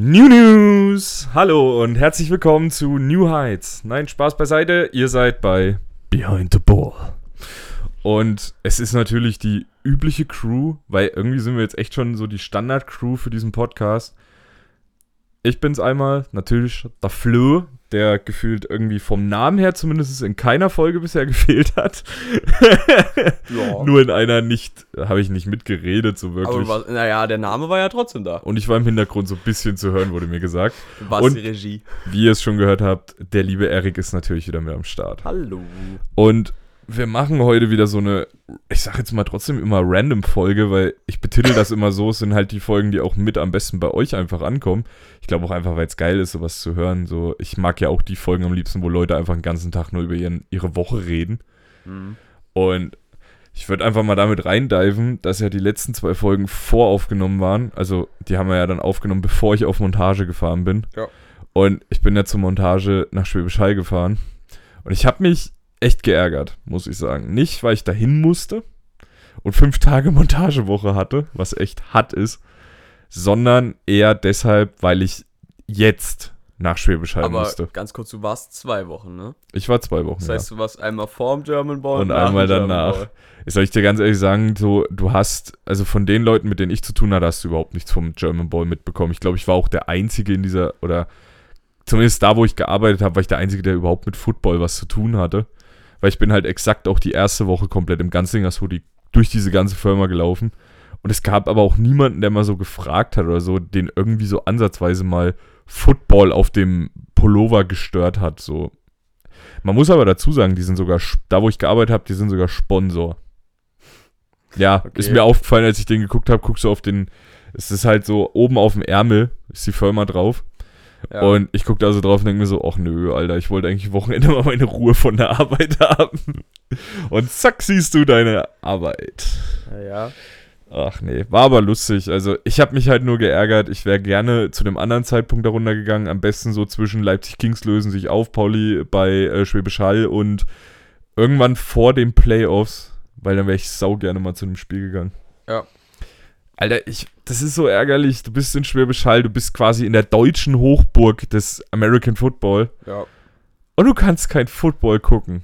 New News! Hallo und herzlich willkommen zu New Heights. Nein, Spaß beiseite, ihr seid bei Behind the Ball. Und es ist natürlich die übliche Crew, weil irgendwie sind wir jetzt echt schon so die Standard-Crew für diesen Podcast. Ich bin's einmal, natürlich der Flo, der gefühlt irgendwie vom Namen her zumindest in keiner Folge bisher gefehlt hat. Ja. Nur in einer nicht, habe ich nicht mitgeredet, so wirklich. Aber naja, der Name war ja trotzdem da. Und ich war im Hintergrund so ein bisschen zu hören, wurde mir gesagt. Was Und- die Regie. Wie ihr es schon gehört habt, der liebe Erik ist natürlich wieder mit am Start. Hallo. Und wir machen heute wieder so eine, ich sag jetzt mal trotzdem immer random Folge, weil ich betitel das immer so, es sind halt die Folgen, die auch mit am besten bei euch einfach ankommen. Ich glaube auch einfach, weil es geil ist, sowas zu hören. So, ich mag ja auch die Folgen am liebsten, wo Leute einfach den ganzen Tag nur über ihren, ihre Woche reden. Mhm. Und ich würde einfach mal damit reindiven, dass ja die letzten zwei Folgen voraufgenommen waren. Also, die haben wir ja dann aufgenommen, bevor ich auf Montage gefahren bin. Ja. Und ich bin ja zur Montage nach Schwäbisch Hall gefahren. Und ich habe mich echt geärgert, muss ich sagen. Nicht, weil ich dahin musste und fünf Tage Montagewoche hatte, was echt hart ist, sondern eher deshalb, weil ich jetzt nach Schwäbisch Hall Aber musste. ganz kurz, du warst zwei Wochen, ne? Ich war zwei Wochen. Das ja. heißt, du warst einmal vorm German Ball Und nach einmal danach. Ball. Soll ich dir ganz ehrlich sagen, so, du hast, also von den Leuten, mit denen ich zu tun hatte, hast du überhaupt nichts vom German Ball mitbekommen. Ich glaube, ich war auch der Einzige in dieser, oder zumindest da, wo ich gearbeitet habe, war ich der Einzige, der überhaupt mit Football was zu tun hatte. Weil ich bin halt exakt auch die erste Woche komplett im Ganzlingers Hoodie durch diese ganze Firma gelaufen. Und es gab aber auch niemanden, der mal so gefragt hat oder so, den irgendwie so ansatzweise mal Football auf dem Pullover gestört hat. So. Man muss aber dazu sagen, die sind sogar, da wo ich gearbeitet habe, die sind sogar Sponsor. Ja, Okay. ist mir aufgefallen, als ich den geguckt habe, guckst du auf den, es ist halt so, oben auf dem Ärmel ist die Firma drauf. Ja. Und ich gucke da so drauf und denke mir so, ach nö, Alter, ich wollte eigentlich Wochenende mal meine Ruhe von der Arbeit haben. Und zack, siehst du deine Arbeit. ja, ja. Ach nee, war aber lustig. Also ich habe mich halt nur geärgert. Ich wäre gerne zu dem anderen Zeitpunkt darunter gegangen. Am besten so zwischen Leipzig Kings lösen sich auf, Pauli bei äh, Schwäbisch Hall und irgendwann vor den Playoffs, weil dann wäre ich sau gerne mal zu dem Spiel gegangen. Ja. Alter, ich, das ist so ärgerlich. Du bist in Schwäbisch Hall, du bist quasi in der deutschen Hochburg des American Football ja. und du kannst kein Football gucken.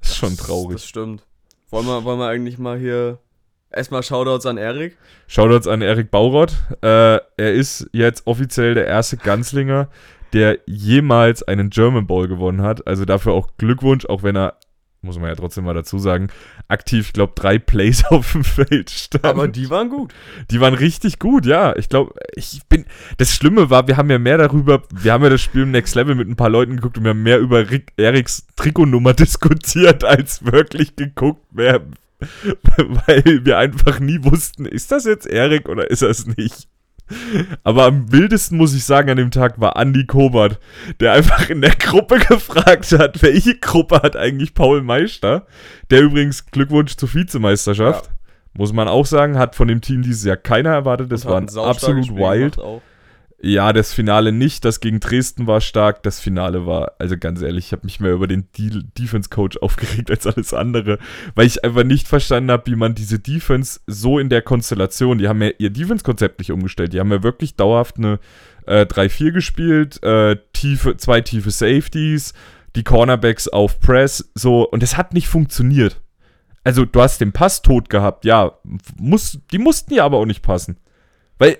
ist schon Das- traurig. Das stimmt. Wollen wir, wollen wir eigentlich mal hier erstmal Shoutouts an Erik? Shoutouts an Erik Baurott. Äh, er ist jetzt offiziell der erste Ganzlinger, der jemals einen German Bowl gewonnen hat. Also dafür auch Glückwunsch, auch wenn er, muss man ja trotzdem mal dazu sagen, aktiv, ich glaube, drei Plays auf dem Feld stand. Aber die waren gut. Die waren richtig gut, ja. Ich glaube, ich bin. Das Schlimme war, wir haben ja mehr darüber, wir haben ja das Spiel im Next Level mit ein paar Leuten geguckt und wir haben mehr über Rick, Eriks Trikotnummer diskutiert, als wirklich geguckt, wer. Weil wir einfach nie wussten, ist das jetzt Erik oder ist das nicht? Aber am wildesten, muss ich sagen, an dem Tag war Andy Kobert, der einfach in der Gruppe gefragt hat, welche Gruppe hat eigentlich Paul Meister, der übrigens Glückwunsch zur Vizemeisterschaft. Muss man auch sagen, hat von dem Team dieses Jahr keiner erwartet. Das war ein absolut Spiel wild. auch. Ja, das Finale nicht. Das gegen Dresden war stark. Das Finale war, also ganz ehrlich, ich habe mich mehr über den De Defense-Coach aufgeregt als alles andere, weil ich einfach nicht verstanden habe, wie man diese Defense so in der Konstellation, die haben ja ihr Defense-Konzept nicht umgestellt. Die haben ja wirklich dauerhaft eine äh, 3-4 gespielt, äh, tiefe, zwei tiefe Safeties, die Cornerbacks auf Press, so, und es hat nicht funktioniert. Also, du hast den Pass tot gehabt, ja, muss, die mussten ja aber auch nicht passen. Weil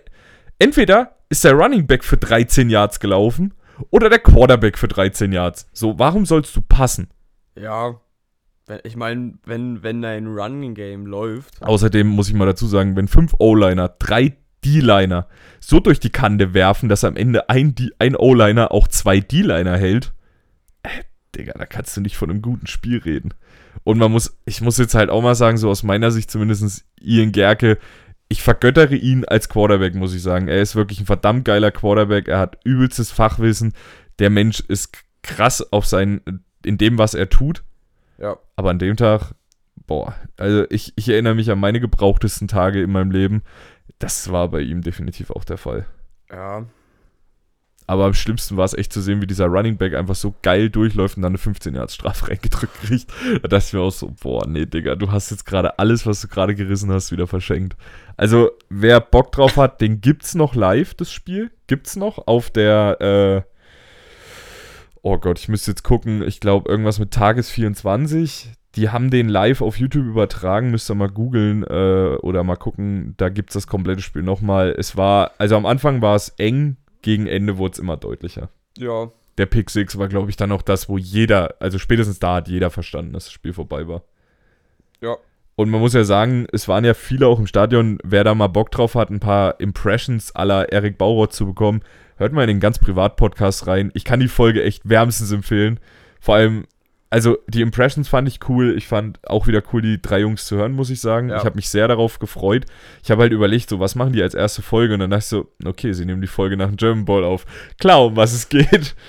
entweder ist der Running Back für 13 Yards gelaufen oder der Quarterback für 13 Yards. So, warum sollst du passen? Ja. Ich meine, wenn, wenn dein Running Game läuft, Außerdem muss ich mal dazu sagen, wenn fünf O-Liner, drei D-Liner so durch die Kante werfen, dass am Ende ein, D- ein O-Liner auch zwei D-Liner hält, äh, Digga, da kannst du nicht von einem guten Spiel reden. Und man muss, ich muss jetzt halt auch mal sagen, so aus meiner Sicht zumindest Ian Gerke, ich vergöttere ihn als Quarterback, muss ich sagen. Er ist wirklich ein verdammt geiler Quarterback, er hat übelstes Fachwissen. Der Mensch ist krass auf sein, in dem, was er tut. ja. Aber an dem Tag, boah, also ich, ich erinnere mich an meine gebrauchtesten Tage in meinem Leben. Das war bei ihm definitiv auch der Fall. Ja. Aber am schlimmsten war es echt zu sehen, wie dieser Running Back einfach so geil durchläuft und dann eine 15 Yards Strafe reingedrückt kriegt. Da dachte ich mir auch so, boah, nee, Digga, du hast jetzt gerade alles, was du gerade gerissen hast, wieder verschenkt. Also, wer Bock drauf hat, den gibt's noch live, das Spiel. Gibt's noch auf der, äh, oh Gott, ich müsste jetzt gucken, ich glaube irgendwas mit Tages 24. Die haben den live auf YouTube übertragen, müsst ihr mal googeln äh, oder mal gucken, da gibt's das komplette Spiel nochmal. Es war, also am Anfang war es eng, gegen Ende wurde es immer deutlicher. Ja. Der Pick 6 war, glaube ich, dann auch das, wo jeder, also spätestens da hat jeder verstanden, dass das Spiel vorbei war. Ja. Und man muss ja sagen, es waren ja viele auch im Stadion, wer da mal Bock drauf hat, ein paar Impressions aller Erik Bauroth zu bekommen, hört mal in den ganz Privat-Podcast rein. Ich kann die Folge echt wärmstens empfehlen. Vor allem, also die Impressions fand ich cool. Ich fand auch wieder cool, die drei Jungs zu hören, muss ich sagen. Ja. Ich habe mich sehr darauf gefreut. Ich habe halt überlegt, so, was machen die als erste Folge? Und dann dachte ich so, okay, sie nehmen die Folge nach dem German Ball auf. Klar, um was es geht.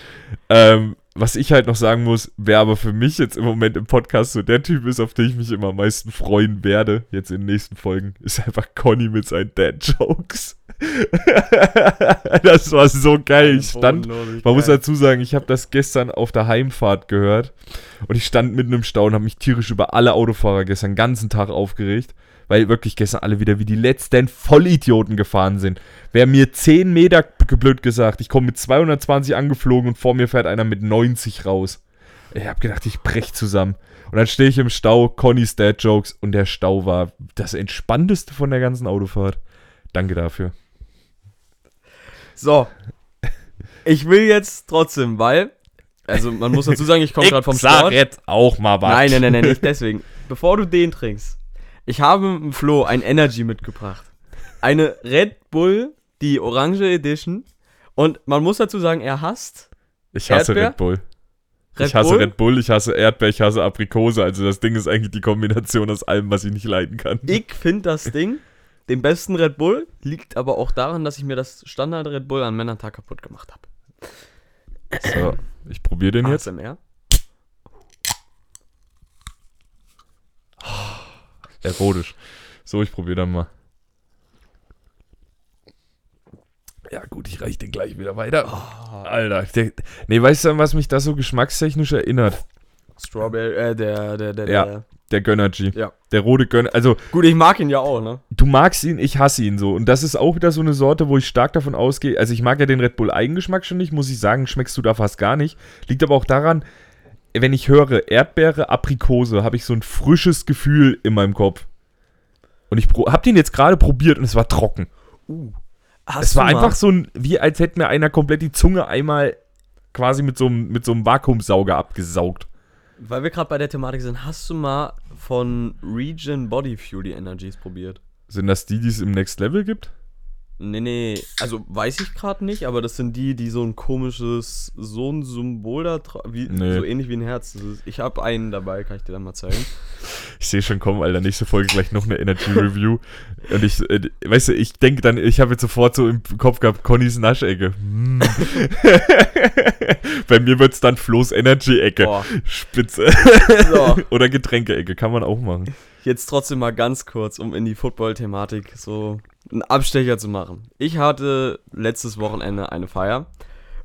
Ähm, was ich halt noch sagen muss, wer aber für mich jetzt im Moment im Podcast so der Typ ist, auf den ich mich immer am meisten freuen werde, jetzt in den nächsten Folgen, ist einfach Conny mit seinen Dad-Jokes. das war so geil. Ich stand, man muss dazu sagen, ich habe das gestern auf der Heimfahrt gehört und ich stand mitten im Stau und habe mich tierisch über alle Autofahrer gestern den ganzen Tag aufgeregt, weil wirklich gestern alle wieder wie die letzten Vollidioten gefahren sind. Wer mir 10 Meter, blöd gesagt, ich komme mit 220 angeflogen und vor mir fährt einer mit 90 raus. Ich habe gedacht, ich brech zusammen. Und dann stehe ich im Stau, Connys Dad Jokes und der Stau war das entspannteste von der ganzen Autofahrt. Danke dafür. So. Ich will jetzt trotzdem, weil, also man muss dazu sagen, ich komme gerade vom sag Sport. jetzt auch mal was. Nein, nein, nein, nein, nicht deswegen. Bevor du den trinkst, ich habe mit dem Flo ein Energy mitgebracht. Eine Red Bull, die Orange Edition. Und man muss dazu sagen, er hasst Ich hasse Erdbeer? Red Bull. Red ich hasse Bull. Red Bull, ich hasse Erdbeer, ich hasse Aprikose. Also das Ding ist eigentlich die Kombination aus allem, was ich nicht leiden kann. Ich finde das Ding, den besten Red Bull, liegt aber auch daran, dass ich mir das Standard Red Bull an Männertag kaputt gemacht habe. So, ich probiere den jetzt. ASMR. Erotisch. So, ich probiere dann mal. Ja gut, ich reiche den gleich wieder weiter. Oh. Alter, der, nee, weißt du, an was mich das so geschmackstechnisch erinnert? Strawberry, äh, der, der, der, Ja. der. Der Gönnergy. Ja. Der rote Gönner. Also, Gut, ich mag ihn ja auch, ne? du magst ihn, ich hasse ihn so. Und das ist auch wieder so eine Sorte, wo ich stark davon ausgehe. Also, ich mag ja den Red Bull Eigengeschmack schon nicht, muss ich sagen, schmeckst du da fast gar nicht. Liegt aber auch daran, wenn ich höre Erdbeere, Aprikose, habe ich so ein frisches Gefühl in meinem Kopf. Und ich pro- hab den jetzt gerade probiert und es war trocken. Uh. Hast es war einfach so ein, wie als hätte mir einer komplett die Zunge einmal quasi mit so einem, mit so einem Vakuumsauger abgesaugt. Weil wir gerade bei der Thematik sind, hast du mal von Region Body Fuel die Energies probiert? Sind das die, die es im Next Level gibt? Nee, nee, also weiß ich gerade nicht, aber das sind die, die so ein komisches, so ein Symbol da wie Nee. so ähnlich wie ein Herz. Ist, ich habe einen dabei, kann ich dir dann mal zeigen. Ich sehe schon kommen, Alter, nächste Folge gleich noch eine Energy Review. Und ich, äh, weißt du, ich denke dann, ich habe jetzt sofort so im Kopf gehabt, Connys Naschecke. Hm. Bei mir wird es dann Flo's Energy-Ecke. Spitze. So, Oder Getränke-Ecke, kann man auch machen. Jetzt trotzdem mal ganz kurz, um in die Football-Thematik so einen Abstecher zu machen. Ich hatte letztes Wochenende eine Feier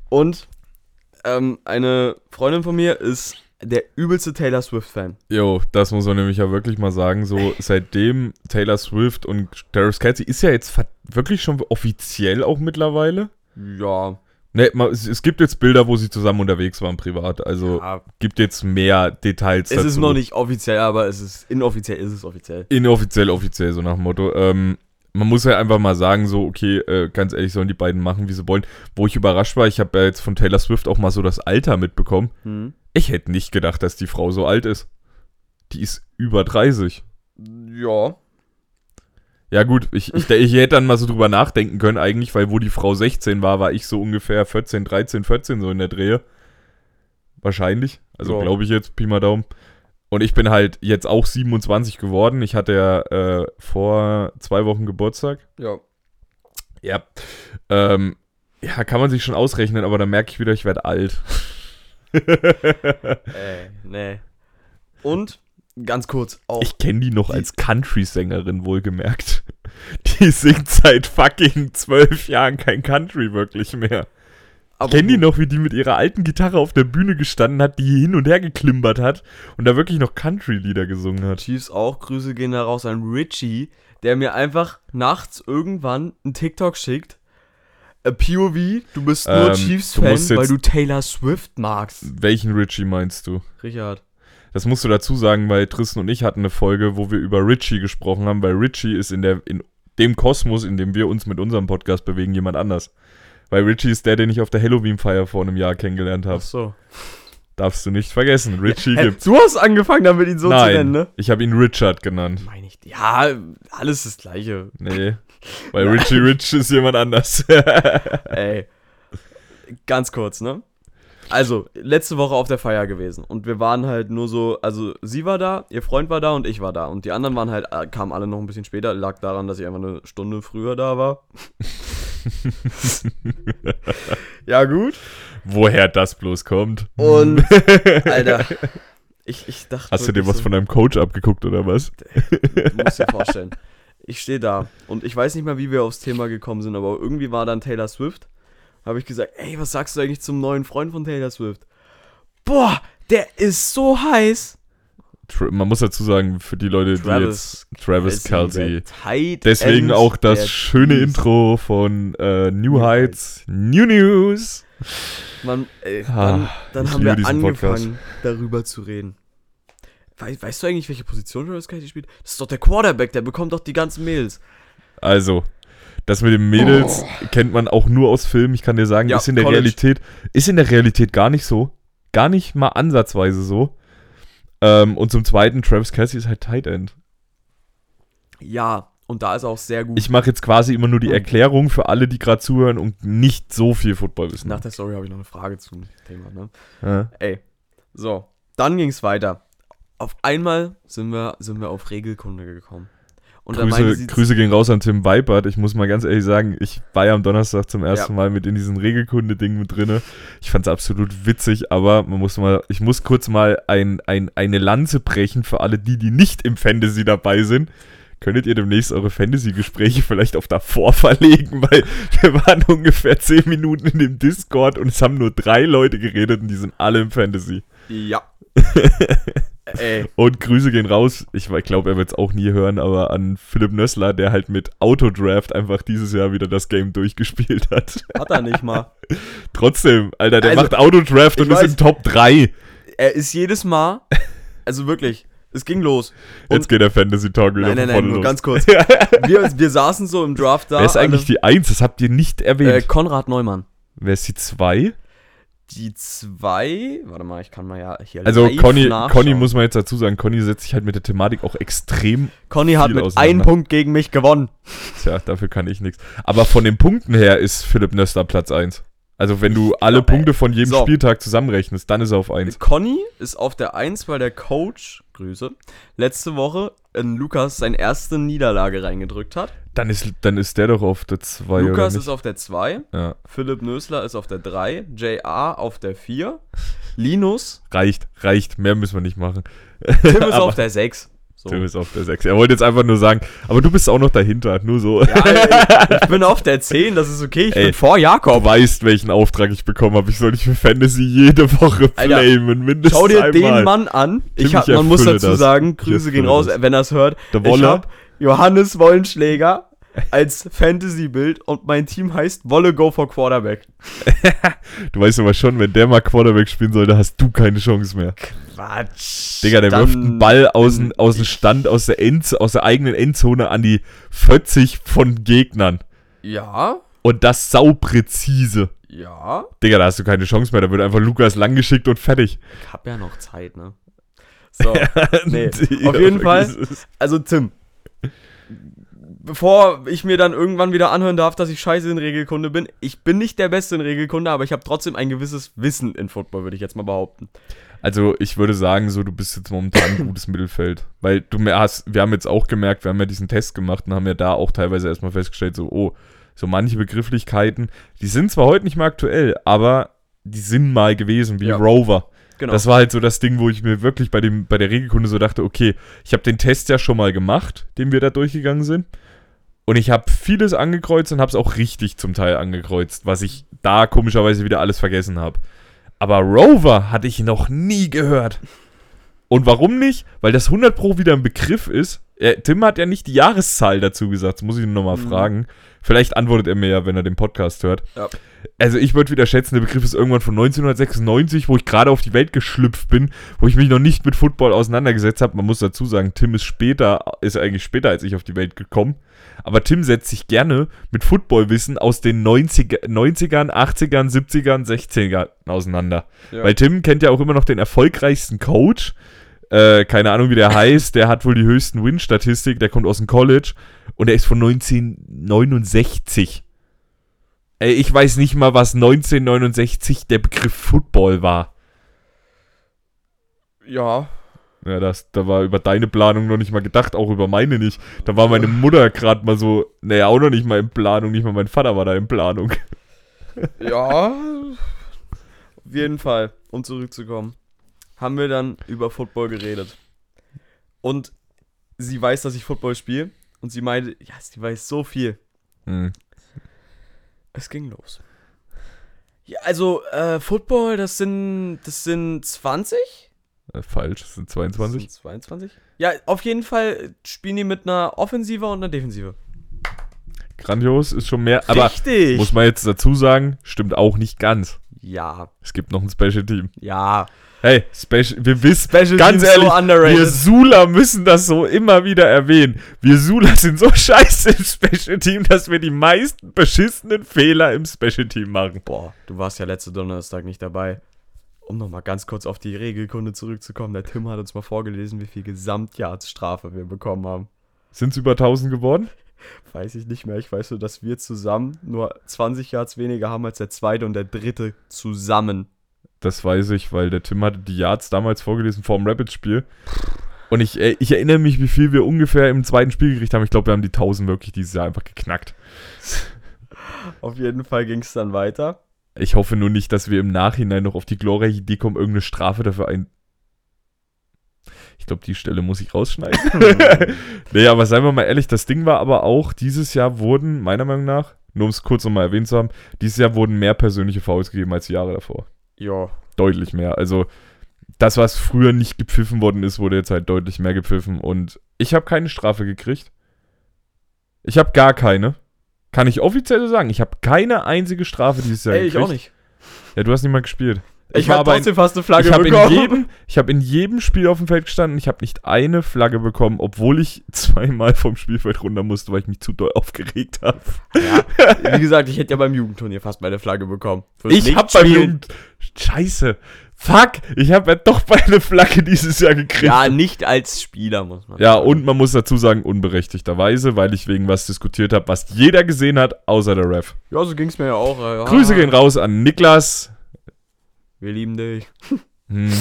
und ähm, eine Freundin von mir ist der übelste Taylor Swift-Fan. Jo, das muss man nämlich ja wirklich mal sagen. So, seitdem Taylor Swift und Travis Kelsey ist ja jetzt wirklich schon offiziell auch mittlerweile. Ja, Ne, es, gibt jetzt Bilder, wo sie zusammen unterwegs waren, privat. Also ja gibt jetzt mehr Details es ist noch nicht offiziell, aber es ist inoffiziell, ist es offiziell. Inoffiziell, offiziell, so nach dem Motto. Ähm, man muss ja einfach mal sagen, so, okay, äh, ganz ehrlich, sollen die beiden machen, wie sie wollen. Wo ich überrascht war, ich habe ja jetzt von Taylor Swift auch mal so das Alter mitbekommen. Hm. Ich hätte nicht gedacht, dass die Frau so alt ist. Die ist über 30. Ja. Ja gut, ich, ich, ich hätte dann mal so drüber nachdenken können eigentlich, weil wo die Frau 16 war, war ich so ungefähr 14, 13, 14 so in der Drehe. Wahrscheinlich. Also Ja. glaube ich jetzt, Pi mal Daumen. Und ich bin halt jetzt auch 27 geworden. Ich hatte ja äh, vor zwei Wochen Geburtstag. Ja. Ja. Ähm, ja, kann man sich schon ausrechnen, aber dann merke ich wieder, ich werde alt. Ey, nee. Und, ganz kurz, auch. Ich kenne die noch als Country-Sängerin, wohlgemerkt. Die singt seit fucking zwölf Jahren kein Country wirklich mehr. Aber Kennen die noch, wie die mit ihrer alten Gitarre auf der Bühne gestanden hat, die hin und her geklimpert hat und da wirklich noch Country-Lieder gesungen hat? Chiefs auch, Grüße gehen da raus an Richie, der mir einfach nachts irgendwann einen TikTok schickt. A POV, du bist nur Ähm, Chiefs-Fan, weil du Taylor Swift magst. Welchen Richie meinst du? Richard. Das musst du dazu sagen, weil Tristan und ich hatten eine Folge, wo wir über Richie gesprochen haben, weil Richie ist in, der, in dem Kosmos, in dem wir uns mit unserem Podcast bewegen, jemand anders. Weil Richie ist der, den ich auf der Halloween-Feier vor einem Jahr kennengelernt habe. so. Darfst du nicht vergessen. Richie Hä, gibt's. du hast angefangen, damit ihn so Nein, zu nennen, ne? ich habe ihn Richard genannt. Meine ich. Ja, alles das Gleiche. Nee, weil Richie Rich ist jemand anders. Ey. Ganz kurz, ne? Also, letzte Woche auf der Feier gewesen und wir waren halt nur so, also sie war da, ihr Freund war da und ich war da und die anderen waren halt, äh, kamen alle noch ein bisschen später, lag daran, dass ich einfach eine Stunde früher da war. ja, gut. Woher das bloß kommt. Und, Alter, ich, ich dachte. Hast du dir was so, von deinem Coach abgeguckt oder was? Du musst dir vorstellen. Ich stehe da und ich weiß nicht mal, wie wir aufs Thema gekommen sind, aber irgendwie war dann Taylor Swift. Habe ich gesagt, ey, was sagst du eigentlich zum neuen Freund von Taylor Swift? Boah, der ist so heiß. Man muss dazu sagen, für die Leute, die Travis jetzt Travis Kelsey. Deswegen auch das schöne Chiefs. Intro von äh, New Heights, New News. Man, ey, Ah, dann dann haben wir angefangen, Podcast. darüber zu reden. Wei- weißt du eigentlich, welche Position Travis Kelsey spielt? Das ist doch der Quarterback, der bekommt doch die ganzen Mails. Also, das mit den Mädels kennt man auch nur aus Filmen. Ich kann dir sagen, Oh. Ja, ist in der College. Realität, ist in der Realität gar nicht so. Gar nicht mal ansatzweise so. Ähm, und zum Zweiten, Travis Kelsey ist halt Tight End. Ja, und da ist er auch sehr gut. Ich mache jetzt quasi immer nur die. Erklärung für alle, die gerade zuhören und nicht so viel Football wissen. Nach der Story habe ich noch eine Frage zum Thema, ne? Ja. Ey, so, dann ging es weiter. Auf einmal sind wir, sind wir auf Regelkunde gekommen. Und Grüße, sie, Grüße gehen raus an Tim Weipert. Ich muss mal ganz ehrlich sagen, ich war ja am Donnerstag zum ersten Ja. Mal mit in diesen Regelkunde-Ding mit drinne. Ich fand es absolut witzig, aber man muss mal, ich muss kurz mal ein, ein, eine Lanze brechen für alle die, die nicht im Fantasy dabei sind. Könntet ihr demnächst eure Fantasy-Gespräche vielleicht auf davor verlegen, weil wir waren ungefähr 10 Minuten in dem Discord und es haben nur drei Leute geredet und die sind alle im Fantasy. ja. Ey, Und Grüße gehen raus. Ich glaube, er wird es auch nie hören, aber an Philipp Nössler, der halt mit Autodraft einfach dieses Jahr wieder das Game durchgespielt hat. hat er nicht mal. Trotzdem, Alter, der Also, macht Autodraft ich und ist weiß. in Top 3. Er ist jedes Mal, also wirklich, es ging los. Und, Jetzt geht der Fantasy Talk wieder nein, nein, nein, nur ganz kurz. Wir, wir saßen so im Draft da. Wer ist eigentlich alle- die 1? Das habt ihr nicht erwähnt. äh, Konrad Neumann. Wer ist die 2? Die zwei, warte mal, ich kann mal ja hier Also Conny. Conny muss man jetzt dazu sagen, Conny setzt sich halt mit der Thematik auch extrem, Conny hat mit einem Punkt gegen mich gewonnen. tja, dafür kann ich nichts. Aber von den Punkten her ist Philipp Nössler Platz 1. Also wenn du alle glaub, Punkte von jedem so. Spieltag zusammenrechnest, dann ist er auf 1. Conny ist auf der 1, weil der Coach, Grüße, letzte Woche in Lukas seine erste Niederlage reingedrückt hat. Dann ist, dann ist der doch auf der 2 oder Lukas nicht? ist auf der 2, ja, Philipp Nösler ist auf der 3, JR auf der 4, Linus, reicht, reicht. Mehr müssen wir nicht machen. Tim ist auf der 6. So. Tim ist auf der 6. Er wollte jetzt einfach nur sagen, aber du bist auch noch dahinter, nur so. Ja, ey, ich bin auf der 10, das ist okay, ich Ey. bin vor Du Jakob. weißt, welchen Auftrag ich bekommen habe. Ich soll dich für Fantasy jede Woche flamen, mindestens Schau dir einmal. den Mann an. Ich hab, ich man muss dazu das. sagen, Ich Grüße gehen raus, das. wenn er es hört. Der Ich Wolle, hab Johannes Wollenschläger als Fantasy-Bild und mein Team heißt Wolle Go for Quarterback. du weißt aber schon, wenn der mal Quarterback spielen sollte, hast du keine Chance mehr. Quatsch. Digga, der wirft einen Ball aus, dem- aus dem Stand, aus der, End, aus der eigenen Endzone an die 40 von Gegnern. Ja, Und das saupräzise. ja. Digga, da hast du keine Chance mehr. Da wird einfach Lukas lang geschickt und fertig. Ich hab ja noch Zeit, ne? So, nee. Auf jeden Fall. also Tim. Bevor ich mir dann irgendwann wieder anhören darf, dass ich scheiße in Regelkunde bin, ich bin nicht der Beste in Regelkunde, aber ich habe trotzdem ein gewisses Wissen in Football, würde ich jetzt mal behaupten. Also ich würde sagen, so du bist jetzt momentan ein gutes Mittelfeld. Weil du mehr hast, wir haben jetzt auch gemerkt, wir haben ja diesen Test gemacht und haben ja da auch teilweise erstmal festgestellt, so, oh, so manche Begrifflichkeiten, die sind zwar heute nicht mehr aktuell, aber die sind mal gewesen, wie Ja. Rover. Genau. Das war halt so das Ding, wo ich mir wirklich bei, dem, bei der Regelkunde so dachte, okay, ich habe den Test ja schon mal gemacht, den wir da durchgegangen sind. Und ich habe vieles angekreuzt und habe es auch richtig zum Teil angekreuzt, was ich da komischerweise wieder alles vergessen habe. Aber Rover hatte ich noch nie gehört. Und warum nicht? Weil das 100 Pro wieder ein Begriff ist. Er, Tim hat ja nicht die Jahreszahl dazu gesagt, das muss ich ihn nochmal Mhm. fragen. Vielleicht antwortet er mir ja, wenn er den Podcast hört. Ja. Also ich würde wieder schätzen, der Begriff ist irgendwann von 1996, wo ich gerade auf die Welt geschlüpft bin, wo ich mich noch nicht mit Football auseinandergesetzt habe. Man muss dazu sagen, Tim ist später, ist eigentlich später als ich auf die Welt gekommen. Aber Tim setzt sich gerne mit Footballwissen aus den 90er, 90ern, 80ern, 70ern, 60ern auseinander. Ja. Weil Tim kennt ja auch immer noch den erfolgreichsten Coach. Äh, keine Ahnung, wie der heißt. Der hat wohl die höchsten Win-Statistik. Der kommt aus dem College. Und der ist von 1969. Ey, ich weiß nicht mal, was 1969 der Begriff Football war. ja. Ja, das, da war über deine Planung noch nicht mal gedacht, auch über meine nicht. Da war meine Mutter gerade mal so, naja, auch noch nicht mal in Planung, nicht mal mein Vater war da in Planung. Ja. Auf jeden Fall, um zurückzukommen, haben wir dann über Football geredet. Und sie weiß, dass ich Football spiele. Und sie meinte, ja, sie weiß so viel. Hm. Es ging los. Ja, also, äh, Football, das sind, das sind 20? Äh, falsch, das sind Das 22. sind 22? Ja, auf jeden Fall spielen die mit einer Offensive und einer Defensive. Grandios ist schon mehr, aber Richtig! muss man jetzt dazu sagen, stimmt auch nicht ganz. Ja, Es gibt noch ein Special Team. ja. Hey, Special, wir wissen, Special ganz Teams so ehrlich, underrated. wir Sula müssen das so immer wieder erwähnen. Wir Sula sind so scheiße im Special Team, dass wir die meisten beschissenen Fehler im Special Team machen. Boah, du warst ja letzte Donnerstag nicht dabei. Um nochmal ganz kurz auf die Regelkunde zurückzukommen. Der Tim hat uns mal vorgelesen, wie viel Gesamtjahrsstrafe wir bekommen haben. Sind es über 1000 geworden? Weiß ich nicht mehr. Ich weiß nur, dass wir zusammen nur 20 Yards weniger haben als der zweite und der dritte zusammen. Das weiß ich, weil der Tim hatte die Yards damals vorgelesen vor dem Rapids-Spiel. Und ich, äh, ich erinnere mich, wie viel wir ungefähr im zweiten Spiel gekriegt haben. Ich glaube, wir haben die 1000 wirklich dieses Jahr einfach geknackt. Auf jeden Fall ging es dann weiter. Ich hoffe nur nicht, dass wir im Nachhinein noch auf die glorreiche Idee kommen, irgendeine Strafe dafür ein. Ich glaube, die Stelle muss ich rausschneiden. nee, aber seien wir mal ehrlich, das Ding war aber auch, dieses Jahr wurden, meiner Meinung nach, nur um es kurz nochmal erwähnt zu haben, dieses Jahr wurden mehr persönliche Fouls gegeben als die Jahre davor. Ja. Deutlich mehr. Also, das, was früher nicht gepfiffen worden ist, wurde jetzt halt deutlich mehr gepfiffen. Und ich habe keine Strafe gekriegt. Ich habe gar keine. Kann ich offiziell so sagen. Ich habe keine einzige Strafe dieses Jahr Ey, ich gekriegt. auch nicht. Ja, du hast nicht mal gespielt. Ich, war habe aber in- trotzdem fast eine Flagge ich habe in, bekommen. jedem, ich hab in jedem Spiel auf dem Feld gestanden. Ich habe nicht eine Flagge bekommen, obwohl ich zweimal vom Spielfeld runter musste, weil ich mich zu doll aufgeregt habe. Ja, wie gesagt, ich hätte ja beim Jugendturnier fast meine Flagge bekommen. Fürs Ich habe beim Jugend... Scheiße. Fuck. Ich habe ja doch meine Flagge dieses Jahr gekriegt. Ja, nicht als Spieler, muss man Ja, sagen. und man muss dazu sagen, unberechtigterweise, weil ich wegen was diskutiert habe, was jeder gesehen hat, außer der Ref. Ja, so ging es mir ja auch. Ja. Grüße gehen raus an Niklas. Wir lieben dich. Hm,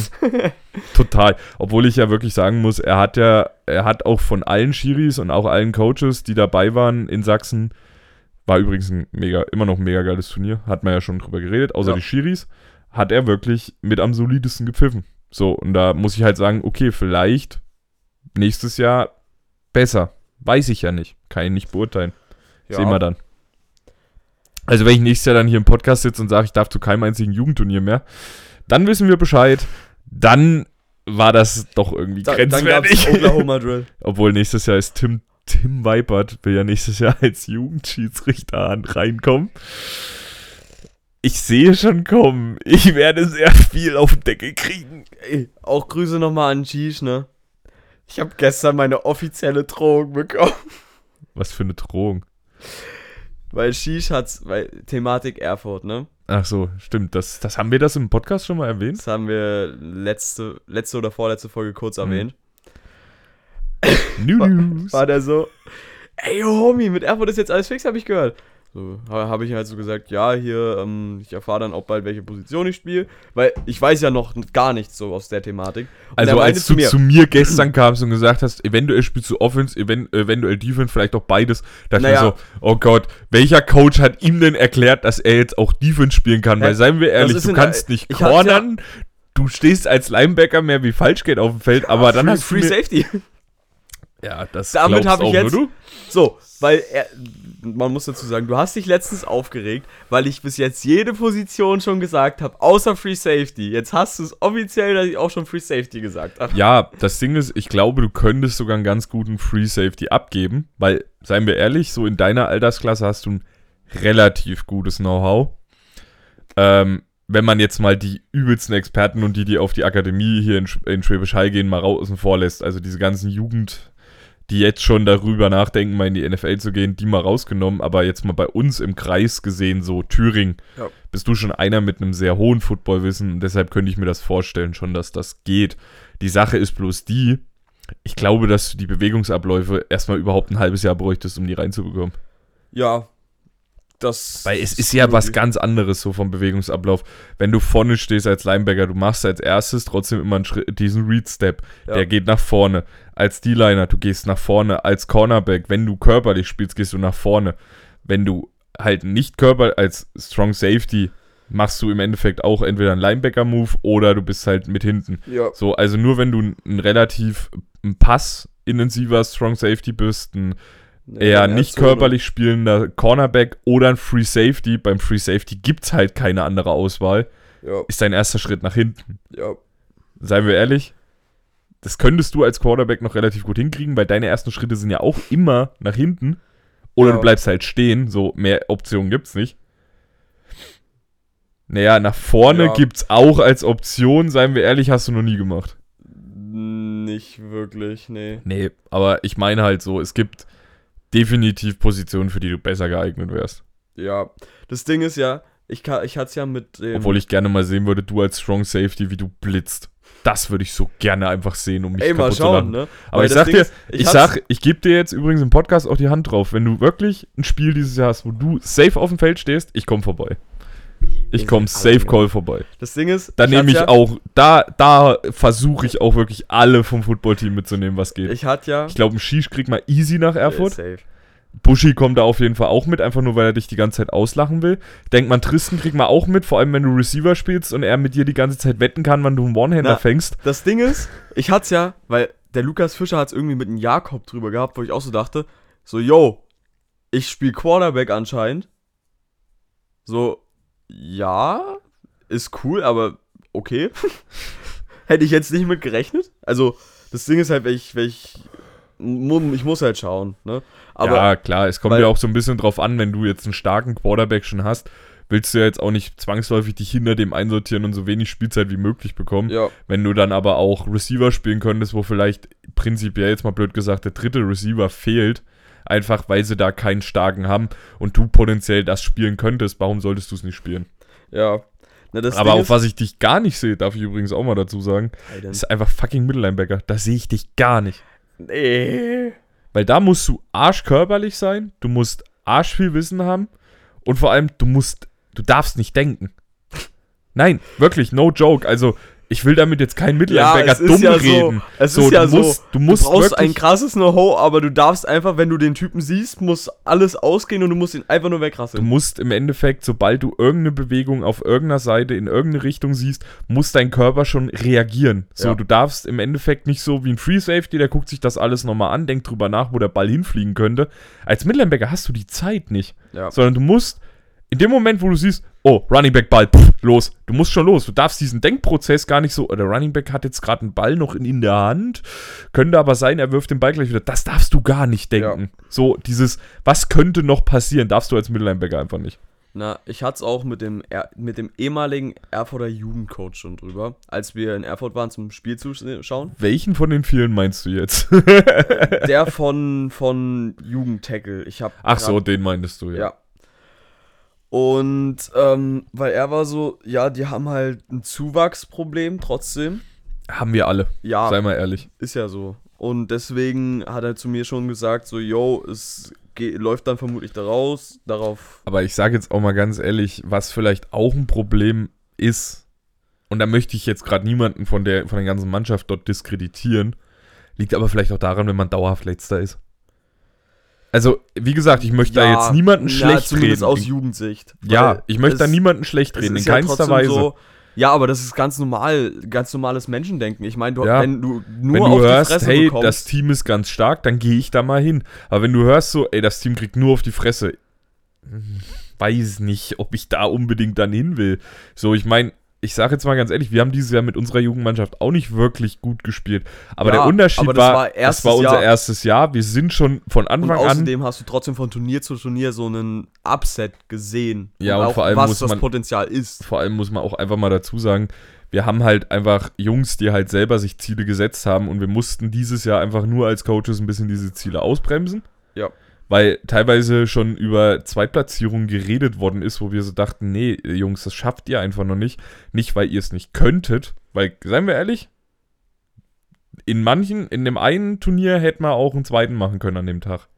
total. Obwohl ich ja wirklich sagen muss, er hat ja, er hat auch von allen Schiris und auch allen Coaches, die dabei waren in Sachsen, war übrigens ein mega, immer noch ein mega geiles Turnier, hat man ja schon drüber geredet, außer Ja. die Schiris, hat er wirklich mit am solidesten gepfiffen. So, und da muss ich halt sagen, okay, vielleicht nächstes Jahr besser. Weiß ich ja nicht. Kann ich nicht beurteilen. Sehen wir dann. Also, wenn ich nächstes Jahr dann hier im Podcast sitze und sage, ich darf zu keinem einzigen Jugendturnier mehr, dann wissen wir Bescheid. Dann war das doch irgendwie Da, dann grenzwertig. Oklahoma Drill. Obwohl nächstes Jahr ist Tim, Tim Weipert, will ja nächstes Jahr als Jugendschiedsrichter reinkommen. Ich sehe schon kommen. Ich werde sehr viel auf den Deckel kriegen. Ey, auch Grüße nochmal an Shish, ne? Ich habe gestern meine offizielle Drohung bekommen. Was für eine Drohung. Weil Shish hat's, weil Thematik Erfurt, ne? Ach so, stimmt. Das, das haben wir das im Podcast schon mal erwähnt. Das haben wir letzte, letzte oder vorletzte Folge kurz Mhm. erwähnt. News. War der so, ey Homie, mit Erfurt ist jetzt alles fix, habe ich gehört. So, ha- habe ich halt so gesagt, ja, hier, ähm, ich erfahre dann auch bald, welche Position ich spiele, weil ich weiß ja noch gar nichts so aus der Thematik. Und Also als du zu mir gestern kamst und gesagt hast, eventuell spielst du Offense, even, eventuell Defense, vielleicht auch beides, dachte ich Naja. mir so, oh Gott, welcher Coach hat ihm denn erklärt, dass er jetzt auch Defense spielen kann? Hä? Weil seien wir ehrlich, du kannst nicht ich cornern, du stehst als Linebacker mehr wie Falschgeld auf dem Feld, aber dann free, hast Free du mir, Safety. Ja, das Damit glaubst hab ich jetzt-. So, weil er, man muss dazu sagen, du hast dich letztens aufgeregt, weil ich bis jetzt jede Position schon gesagt habe, außer Free Safety. Jetzt hast du es offiziell, dass ich auch schon Free Safety gesagt habe. Ja, das Ding ist, ich glaube, du könntest sogar einen ganz guten Free Safety abgeben, weil, seien wir ehrlich, so in deiner Altersklasse hast du ein relativ gutes Know-how. Ähm, wenn man jetzt mal die übelsten Experten und die, die auf die Akademie hier in, Sch in Schwäbisch Hall gehen, mal außen vor lässt, also diese ganzen Jugend, die jetzt schon darüber nachdenken, mal in die NFL zu gehen, die mal rausgenommen, aber jetzt mal bei uns im Kreis gesehen, so Thüringen, Ja. bist du schon einer mit einem sehr hohen Footballwissen und deshalb könnte ich mir das vorstellen, schon, dass das geht. Die Sache ist bloß die, ich glaube, dass du die Bewegungsabläufe erstmal überhaupt ein halbes Jahr bräuchtest, um die reinzubekommen. Ja, das. Weil es ist ja was ganz anderes so vom Bewegungsablauf. Wenn du vorne stehst als Linebacker, du machst als erstes trotzdem immer einen Schritt, diesen Read-Step. Ja. Der geht nach vorne. Als D-Liner, du gehst nach vorne. Als Cornerback, wenn du körperlich spielst, gehst du nach vorne. Wenn du halt nicht körper als Strong Safety machst du im Endeffekt auch entweder einen Linebacker-Move oder du bist halt mit hinten. Ja, So, also nur wenn du ein, relativ ein Pass-intensiver Strong Safety bist, ein eher nicht körperlich spielender Cornerback oder ein Free Safety. Beim Free Safety gibt es halt keine andere Auswahl. Ja, Ist dein erster Schritt nach hinten. ja. Seien wir ehrlich, das könntest du als Quarterback noch relativ gut hinkriegen, weil deine ersten Schritte sind ja auch immer nach hinten. Oder Ja. du bleibst halt stehen, so mehr Optionen gibt's nicht. Naja, nach vorne Ja. gibt's auch als Option, seien wir ehrlich, hast du noch nie gemacht. Nicht wirklich, nee. Nee, aber ich meine halt so, es gibt definitiv Positionen, für die du besser geeignet wärst. Ja. Das Ding ist ja, ich, kann, ich hatte es ja mit dem. Obwohl ich gerne mal sehen würde, du als Strong Safety, wie du blitzt. Das würde ich so gerne einfach sehen, um mich Ey, kaputt zu schauen, lachen. ne? Aber Weil ich sag Ding dir, ist, ich, hab's- sag, ich gebe dir jetzt übrigens im Podcast auch die Hand drauf. Wenn du wirklich ein Spiel dieses Jahr hast, wo du safe auf dem Feld stehst, ich komme vorbei. Ich komme safe. Call vorbei. Das Ding ist, Da nehme ich ja, auch, da, da versuche ich auch wirklich alle vom Footballteam mitzunehmen, was geht. Ich, Ich hatte ja. glaube, ein Shish kriegt mal easy nach Erfurt. Safe. Buschi kommt da auf jeden Fall auch mit, einfach nur, weil er dich die ganze Zeit auslachen will. Denkt man, Tristan kriegt man auch mit, vor allem wenn du Receiver spielst und er mit dir die ganze Zeit wetten kann, wann du einen One-Hander fängst. Das Ding ist, ich hatte es ja, weil der Lukas Fischer hat es irgendwie mit einem Jakob drüber gehabt, wo ich auch so dachte, so, yo, ich spiele Quarterback anscheinend. So, ja, ist cool, aber okay. Hätte ich jetzt nicht mit gerechnet. Also, das Ding ist halt, wenn ich, wenn ich, ich muss halt schauen, ne? Aber, ja, klar, es kommt weil- ja auch so ein bisschen drauf an, wenn du jetzt einen starken Quarterback schon hast, willst du ja jetzt auch nicht zwangsläufig dich hinter dem einsortieren und so wenig Spielzeit wie möglich bekommen. ja, Wenn du dann aber auch Receiver spielen könntest, wo vielleicht prinzipiell jetzt mal blöd gesagt der dritte Receiver fehlt, einfach weil sie da keinen starken haben und du potenziell das spielen könntest, warum solltest du es nicht spielen? ja. Na, aber Ding auf was ich dich gar nicht sehe, darf ich übrigens auch mal dazu sagen, ist einfach fucking Mittellinebacker. Da sehe ich dich gar nicht. Nee. Weil da musst du arschkörperlich sein, du musst arsch viel Wissen haben und vor allem, du musst, du darfst nicht denken. Nein, wirklich, no joke. Also, ich will damit jetzt keinen es ist dumm ja reden. So, es So, ist ja du so, musst- du musst brauchst wirklich- ein krasses Know-how, aber du darfst einfach, wenn du den Typen siehst, muss alles ausgehen und du musst ihn einfach nur Du wegrasseln. musst im Endeffekt, sobald du irgendeine Bewegung auf irgendeiner Seite in irgendeine Richtung siehst, muss dein Körper schon reagieren. So, Ja. du darfst im Endeffekt nicht so wie ein Free Safety, der guckt sich das alles nochmal an, denkt drüber nach, wo der Ball hinfliegen könnte. Als Mittellinebacker hast du die Zeit nicht. Ja. sondern du musst in dem Moment, wo du siehst, oh, Running Back Ball, pff, los, du musst schon los. Du darfst diesen Denkprozess gar nicht so, der Running Back hat jetzt gerade einen Ball noch in, in der Hand, könnte aber sein, er wirft den Ball gleich wieder. Das darfst du gar nicht denken. So, dieses, was könnte noch passieren, darfst du als Mittellinebacker einfach nicht. Na, ich hatte es auch mit dem, mit dem ehemaligen Erfurter Jugendcoach schon drüber, als wir in Erfurt waren zum Spiel zuschauen. Welchen von den vielen meinst du jetzt? Der von, von Jugendtackle. Ich hab Ach so, den meintest du, ja. Ja. Und ähm, weil er war so, ja, die haben halt ein Zuwachsproblem trotzdem. Haben wir alle, Ja, sei mal ehrlich. ist ja so. Und deswegen hat er zu mir schon gesagt, so, yo, es läuft dann vermutlich daraus, darauf. Aber ich sage jetzt auch mal ganz ehrlich, was vielleicht auch ein Problem ist, und da möchte ich jetzt gerade niemanden von der, von der ganzen Mannschaft dort diskreditieren, liegt aber vielleicht auch daran, wenn man dauerhaft letzter ist. Also, wie gesagt, ich möchte da jetzt niemanden ja, schlecht zumindest reden. aus Jugendsicht. ja, ich möchte da niemanden schlecht reden, in ja keinster Weise. So, Ja, aber das ist ganz normal, ganz normales Menschendenken. Ich meine, Ja. wenn du nur Wenn auf du hörst, die Fresse hey, bekommst, das Team ist ganz stark, dann gehe ich da mal hin. Aber wenn du hörst so, ey, das Team kriegt nur auf die Fresse, hm, weiß nicht, ob ich da unbedingt dann hin will. So, ich meine, ich sage jetzt mal ganz ehrlich, wir haben dieses Jahr mit unserer Jugendmannschaft auch nicht wirklich gut gespielt. Aber Ja, der Unterschied aber war, war das war unser Jahr. erstes Jahr. Wir sind schon von und Anfang an außerdem hast du trotzdem von Turnier zu Turnier so einen Upset gesehen. Ja, und auch vor allem was muss das man- Potenzial ist. vor allem muss man auch einfach mal dazu sagen, wir haben halt einfach Jungs, die halt selber sich Ziele gesetzt haben und wir mussten dieses Jahr einfach nur als Coaches ein bisschen diese Ziele ausbremsen. Ja. Weil teilweise schon über Zweitplatzierungen geredet worden ist, wo wir so dachten, nee, Jungs, das schafft ihr einfach noch nicht. Nicht, weil ihr es nicht könntet, weil, seien wir ehrlich, in manchen, in dem einen Turnier hätten wir auch einen zweiten machen können an dem Tag.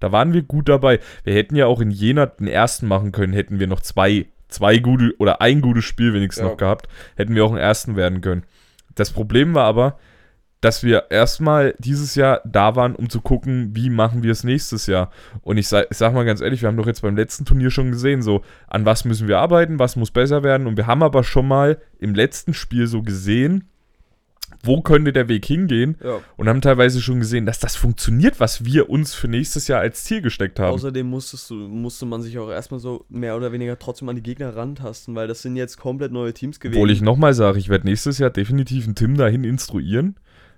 Da waren wir gut dabei. Wir hätten ja auch in Jena den ersten machen können, hätten wir noch zwei, zwei gute oder ein gutes Spiel wenigstens Ja. noch gehabt, hätten wir auch einen ersten werden können. Das Problem war aber, dass wir erstmal dieses Jahr da waren, um zu gucken, wie machen wir es nächstes Jahr. Und ich sag, ich sag mal ganz ehrlich, wir haben doch jetzt beim letzten Turnier schon gesehen, so an was müssen wir arbeiten, was muss besser werden. Und wir haben aber schon mal im letzten Spiel so gesehen, wo könnte der Weg hingehen Ja. und haben teilweise schon gesehen, dass das funktioniert, was wir uns für nächstes Jahr als Ziel gesteckt haben. Außerdem musstest du, musste man sich auch erstmal so mehr oder weniger trotzdem an die Gegner rantasten, weil das sind jetzt komplett neue Teams gewesen. Obwohl ich nochmal sage, ich werde nächstes Jahr definitiv einen Tim dahin instruieren,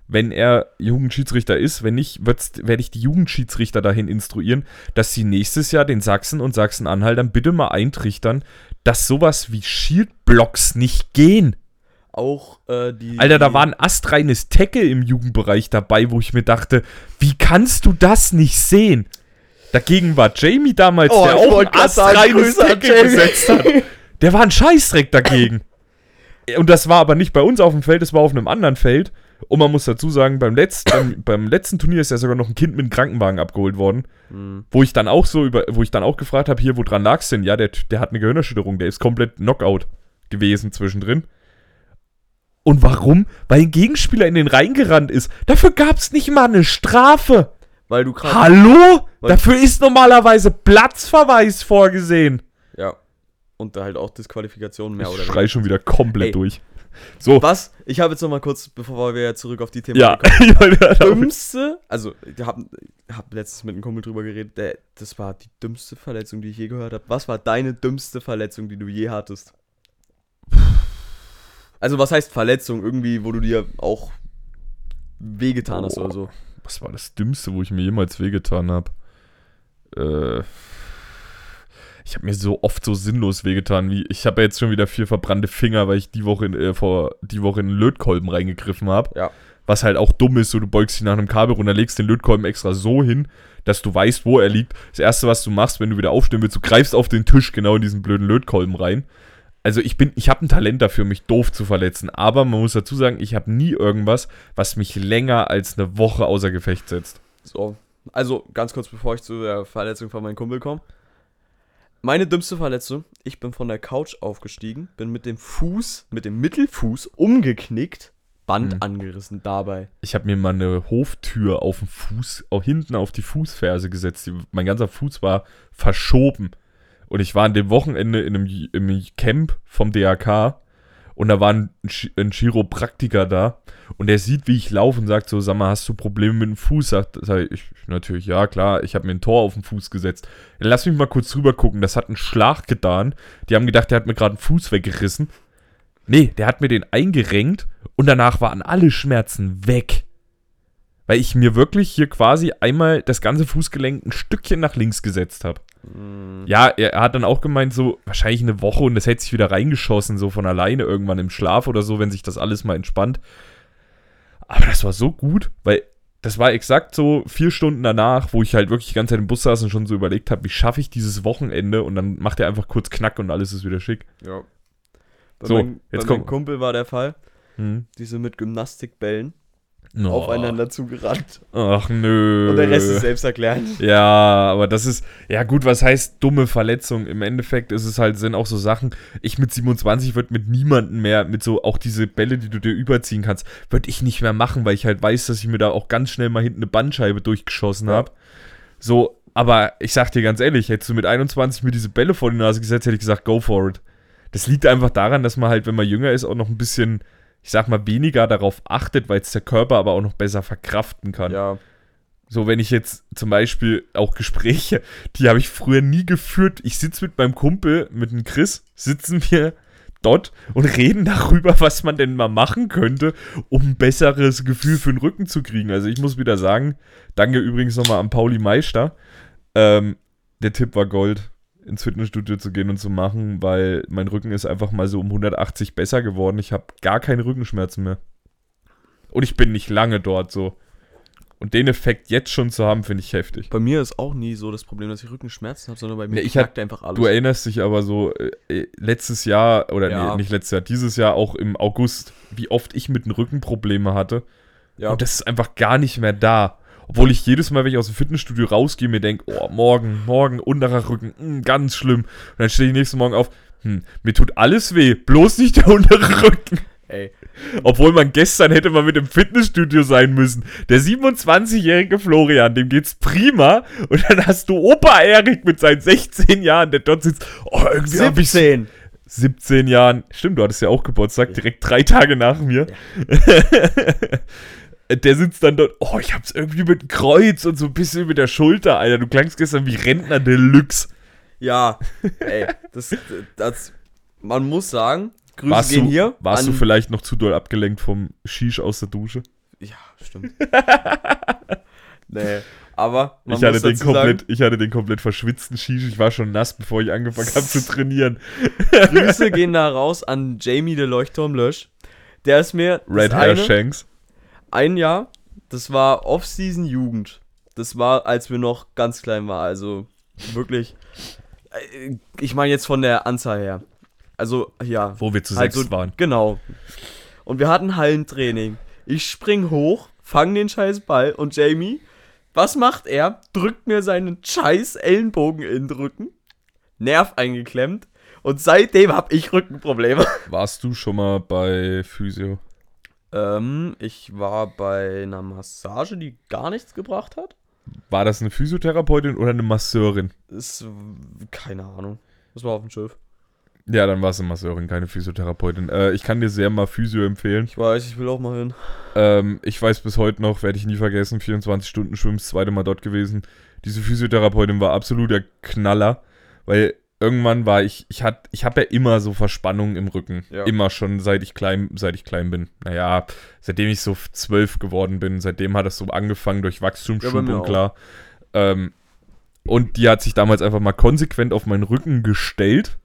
wenn er Jugendschiedsrichter ist. Wenn nicht, werde ich die Jugendschiedsrichter dahin instruieren, dass sie nächstes Jahr den Sachsen und Sachsen-Anhaltern bitte mal eintrichtern, dass sowas wie Shieldblocks nicht gehen. auch äh, die. Alter, da war ein astreines Tackle im Jugendbereich dabei, wo ich mir dachte, wie kannst du das nicht sehen? Dagegen war Jamie damals, Oh, der auch ein astreines Tackle gesetzt hat. Der war ein Scheißdreck dagegen. Und das war aber nicht bei uns auf dem Feld, das war auf einem anderen Feld. Und man muss dazu sagen, beim letzten, beim, beim letzten Turnier ist ja sogar noch ein Kind mit einem Krankenwagen abgeholt worden. Hm. Wo ich dann auch so über, wo ich dann auch gefragt habe, hier, wo dran lag's denn? Ja, der, der hat eine Gehirnerschütterung, der ist komplett Knockout gewesen zwischendrin. Und warum? Weil ein Gegenspieler in den reingerannt ist. Dafür gab's nicht mal eine Strafe. Weil du gerade. Hallo? Dafür ist normalerweise Platzverweis vorgesehen. Ja. Und da halt auch Disqualifikation mehr Ich oder schrei schon wieder komplett Ey. durch. So. Was? Ich habe jetzt noch mal kurz, bevor wir zurück auf die Themen Ja. kommen. Auch- Dümmste, also ich habe hab letztens mit einem Kumpel drüber geredet, der, das war die dümmste Verletzung, die ich je gehört habe. Was war deine dümmste Verletzung, die du je hattest? Also was heißt Verletzung? Irgendwie, wo du dir auch wehgetan hast oder so. Was war das Dümmste, wo ich mir jemals wehgetan habe? Äh, ich habe mir so oft so sinnlos wehgetan, wie ich habe ja jetzt schon wieder vier verbrannte Finger, weil ich die Woche in, äh, vor die Woche in einen Lötkolben reingegriffen habe. Ja. Was halt auch dumm ist, so du beugst dich nach einem Kabel runter, legst den Lötkolben extra so hin, dass du weißt, wo er liegt. Das erste, was du machst, wenn du wieder aufstehen willst, du greifst auf den Tisch genau in diesen blöden Lötkolben rein. Also ich bin, ich habe ein Talent dafür, mich doof zu verletzen. Aber man muss dazu sagen, ich habe nie irgendwas, was mich länger als eine Woche außer Gefecht setzt. So. Also, ganz kurz bevor ich zu der Verletzung von meinem Kumpel komme. Meine dümmste Verletzung, ich bin von der Couch aufgestiegen, bin mit dem Fuß, mit dem Mittelfuß umgeknickt, Band Mhm. angerissen dabei. Ich habe mir mal eine Hoftür auf den Fuß, auch hinten auf die Fußferse gesetzt. Mein ganzer Fuß war verschoben. Und ich war an dem Wochenende in einem, im Camp vom DAK und da war ein, Chi- ein Chiropraktiker da und der sieht, wie ich laufe und sagt so, sag mal, hast du Probleme mit dem Fuß? Sagt, sag ich, natürlich, ja klar, ich habe mir ein Tor auf den Fuß gesetzt. Dann lass mich mal kurz drüber gucken, das hat einen Schlag getan. Die haben gedacht, der hat mir gerade einen Fuß weggerissen. Nee, der hat mir den eingerenkt und danach waren alle Schmerzen weg. Weil ich mir wirklich hier quasi einmal das ganze Fußgelenk ein Stückchen nach links gesetzt habe. Ja, er, hat dann auch gemeint, so wahrscheinlich eine Woche und das hätte sich wieder reingeschossen, so von alleine irgendwann im Schlaf oder so, wenn sich das alles mal entspannt. Aber das war so gut, weil das war exakt so vier Stunden danach, wo ich halt wirklich die ganze Zeit im Bus saß und schon so überlegt habe, wie schaffe ich dieses Wochenende und dann macht er einfach kurz Knack und alles ist wieder schick. Ja. Bei So, mein, jetzt bei kommt- Kumpel war der Fall, Hm. diese mit Gymnastikbällen Oh. aufeinander zugerannt. Ach nö. Und der Rest ist selbsterklärend. Ja, aber das ist, ja gut, was heißt dumme Verletzung? Im Endeffekt ist es halt, sind auch so Sachen, ich mit 27 würde mit niemandem mehr, mit so, auch diese Bälle, die du dir überziehen kannst, würde ich nicht mehr machen, weil ich halt weiß, dass ich mir da auch ganz schnell mal hinten eine Bandscheibe durchgeschossen habe. So, aber ich sag dir ganz ehrlich, hättest du mit 21 mir diese Bälle vor die Nase gesetzt, hätte ich gesagt, go for it. Das liegt einfach daran, dass man halt, wenn man jünger ist, auch noch ein bisschen, ich sag mal, weniger darauf achtet, weil es der Körper aber auch noch besser verkraften kann. Ja. So, wenn ich jetzt zum Beispiel auch Gespräche, die habe ich früher nie geführt. Ich sitze mit meinem Kumpel, mit dem Chris, sitzen wir dort und reden darüber, was man denn mal machen könnte, um ein besseres Gefühl für den Rücken zu kriegen. Also ich muss wieder sagen, danke übrigens nochmal an Pauli Meister. Ähm, der Tipp war Gold, ins Fitnessstudio zu gehen und zu machen, weil mein Rücken ist einfach mal so um 180 besser geworden. Ich habe gar keine Rückenschmerzen mehr. Und ich bin nicht lange dort so. Und den Effekt jetzt schon zu haben, finde ich heftig. Bei mir ist auch nie so das Problem, dass ich Rückenschmerzen habe, sondern bei mir Nee, ich knackt einfach alles. Du erinnerst dich aber so, äh, letztes Jahr, oder Ja. nee, nicht letztes Jahr, dieses Jahr auch im August, wie oft ich mit den Rücken Probleme hatte. ja, Und das ist einfach gar nicht mehr da. Obwohl ich jedes Mal, wenn ich aus dem Fitnessstudio rausgehe, mir denke, oh, morgen, morgen, unterer Rücken, mh, ganz schlimm. Und dann stehe ich nächsten Morgen auf, hm, mir tut alles weh, bloß nicht der untere Rücken. ey. Obwohl man gestern hätte mal mit im Fitnessstudio sein müssen. Der 27-jährige Florian, dem geht's prima. Und dann hast du Opa Erik mit seinen 16 Jahren, der dort sitzt. Oh, irgendwie hab ich 17. 17 Jahren. Stimmt, du hattest ja auch Geburtstag, direkt drei Tage nach mir. Der sitzt dann dort, oh, ich hab's irgendwie mit dem Kreuz und so ein bisschen mit der Schulter, Alter. Du klangst gestern wie Rentner Deluxe. Ja, ey, das, das, man muss sagen, Grüße Warst, gehen du, hier. warst du vielleicht noch zu doll abgelenkt vom Shish aus der Dusche? Ja, stimmt. nee, aber man Ich hatte, muss den komplett, ich hatte den komplett verschwitzten Shish. Ich war schon nass, bevor ich angefangen habe zu trainieren. sagen, Grüße gehen da raus an Jamie der Leuchtturmlösch. Der ist mir Red Hair eine, Shanks. Ein Jahr, das war Off-Season Jugend. Das war, als wir noch ganz klein waren, also wirklich. äh, Ich meine jetzt von der Anzahl her. Also, ja. Wo wir zu Halt sechs so- waren. Genau. Und wir hatten Hallentraining. Ich spring hoch, fang den scheiß Ball und Jamie, was macht er? Drückt mir seinen scheiß Ellenbogen in den Rücken, Nerv eingeklemmt und seitdem hab ich Rückenprobleme. Warst du schon mal bei Physio? Ähm, ich war bei einer Massage, die gar nichts gebracht hat. War das eine Physiotherapeutin oder eine Masseurin? Ist, keine Ahnung. Das war auf dem Schiff. Ja, dann war es eine Masseurin, keine Physiotherapeutin. Äh, ich kann dir sehr mal Physio empfehlen. Ich weiß, ich will auch mal hin. Ähm, ich weiß bis heute noch, werde ich nie vergessen, 24 Stunden Schwimmen, das zweite Mal dort gewesen. Diese Physiotherapeutin war absoluter Knaller, weil irgendwann war ich, ich hatte, ich habe ja immer so Verspannungen im Rücken. Ja. Immer schon, seit ich klein, seit ich klein bin. Naja, seitdem ich so zwölf geworden bin, seitdem hat das so angefangen durch Wachstumsschub Ja, und klar. Ähm, und die hat sich damals einfach mal konsequent auf meinen Rücken gestellt,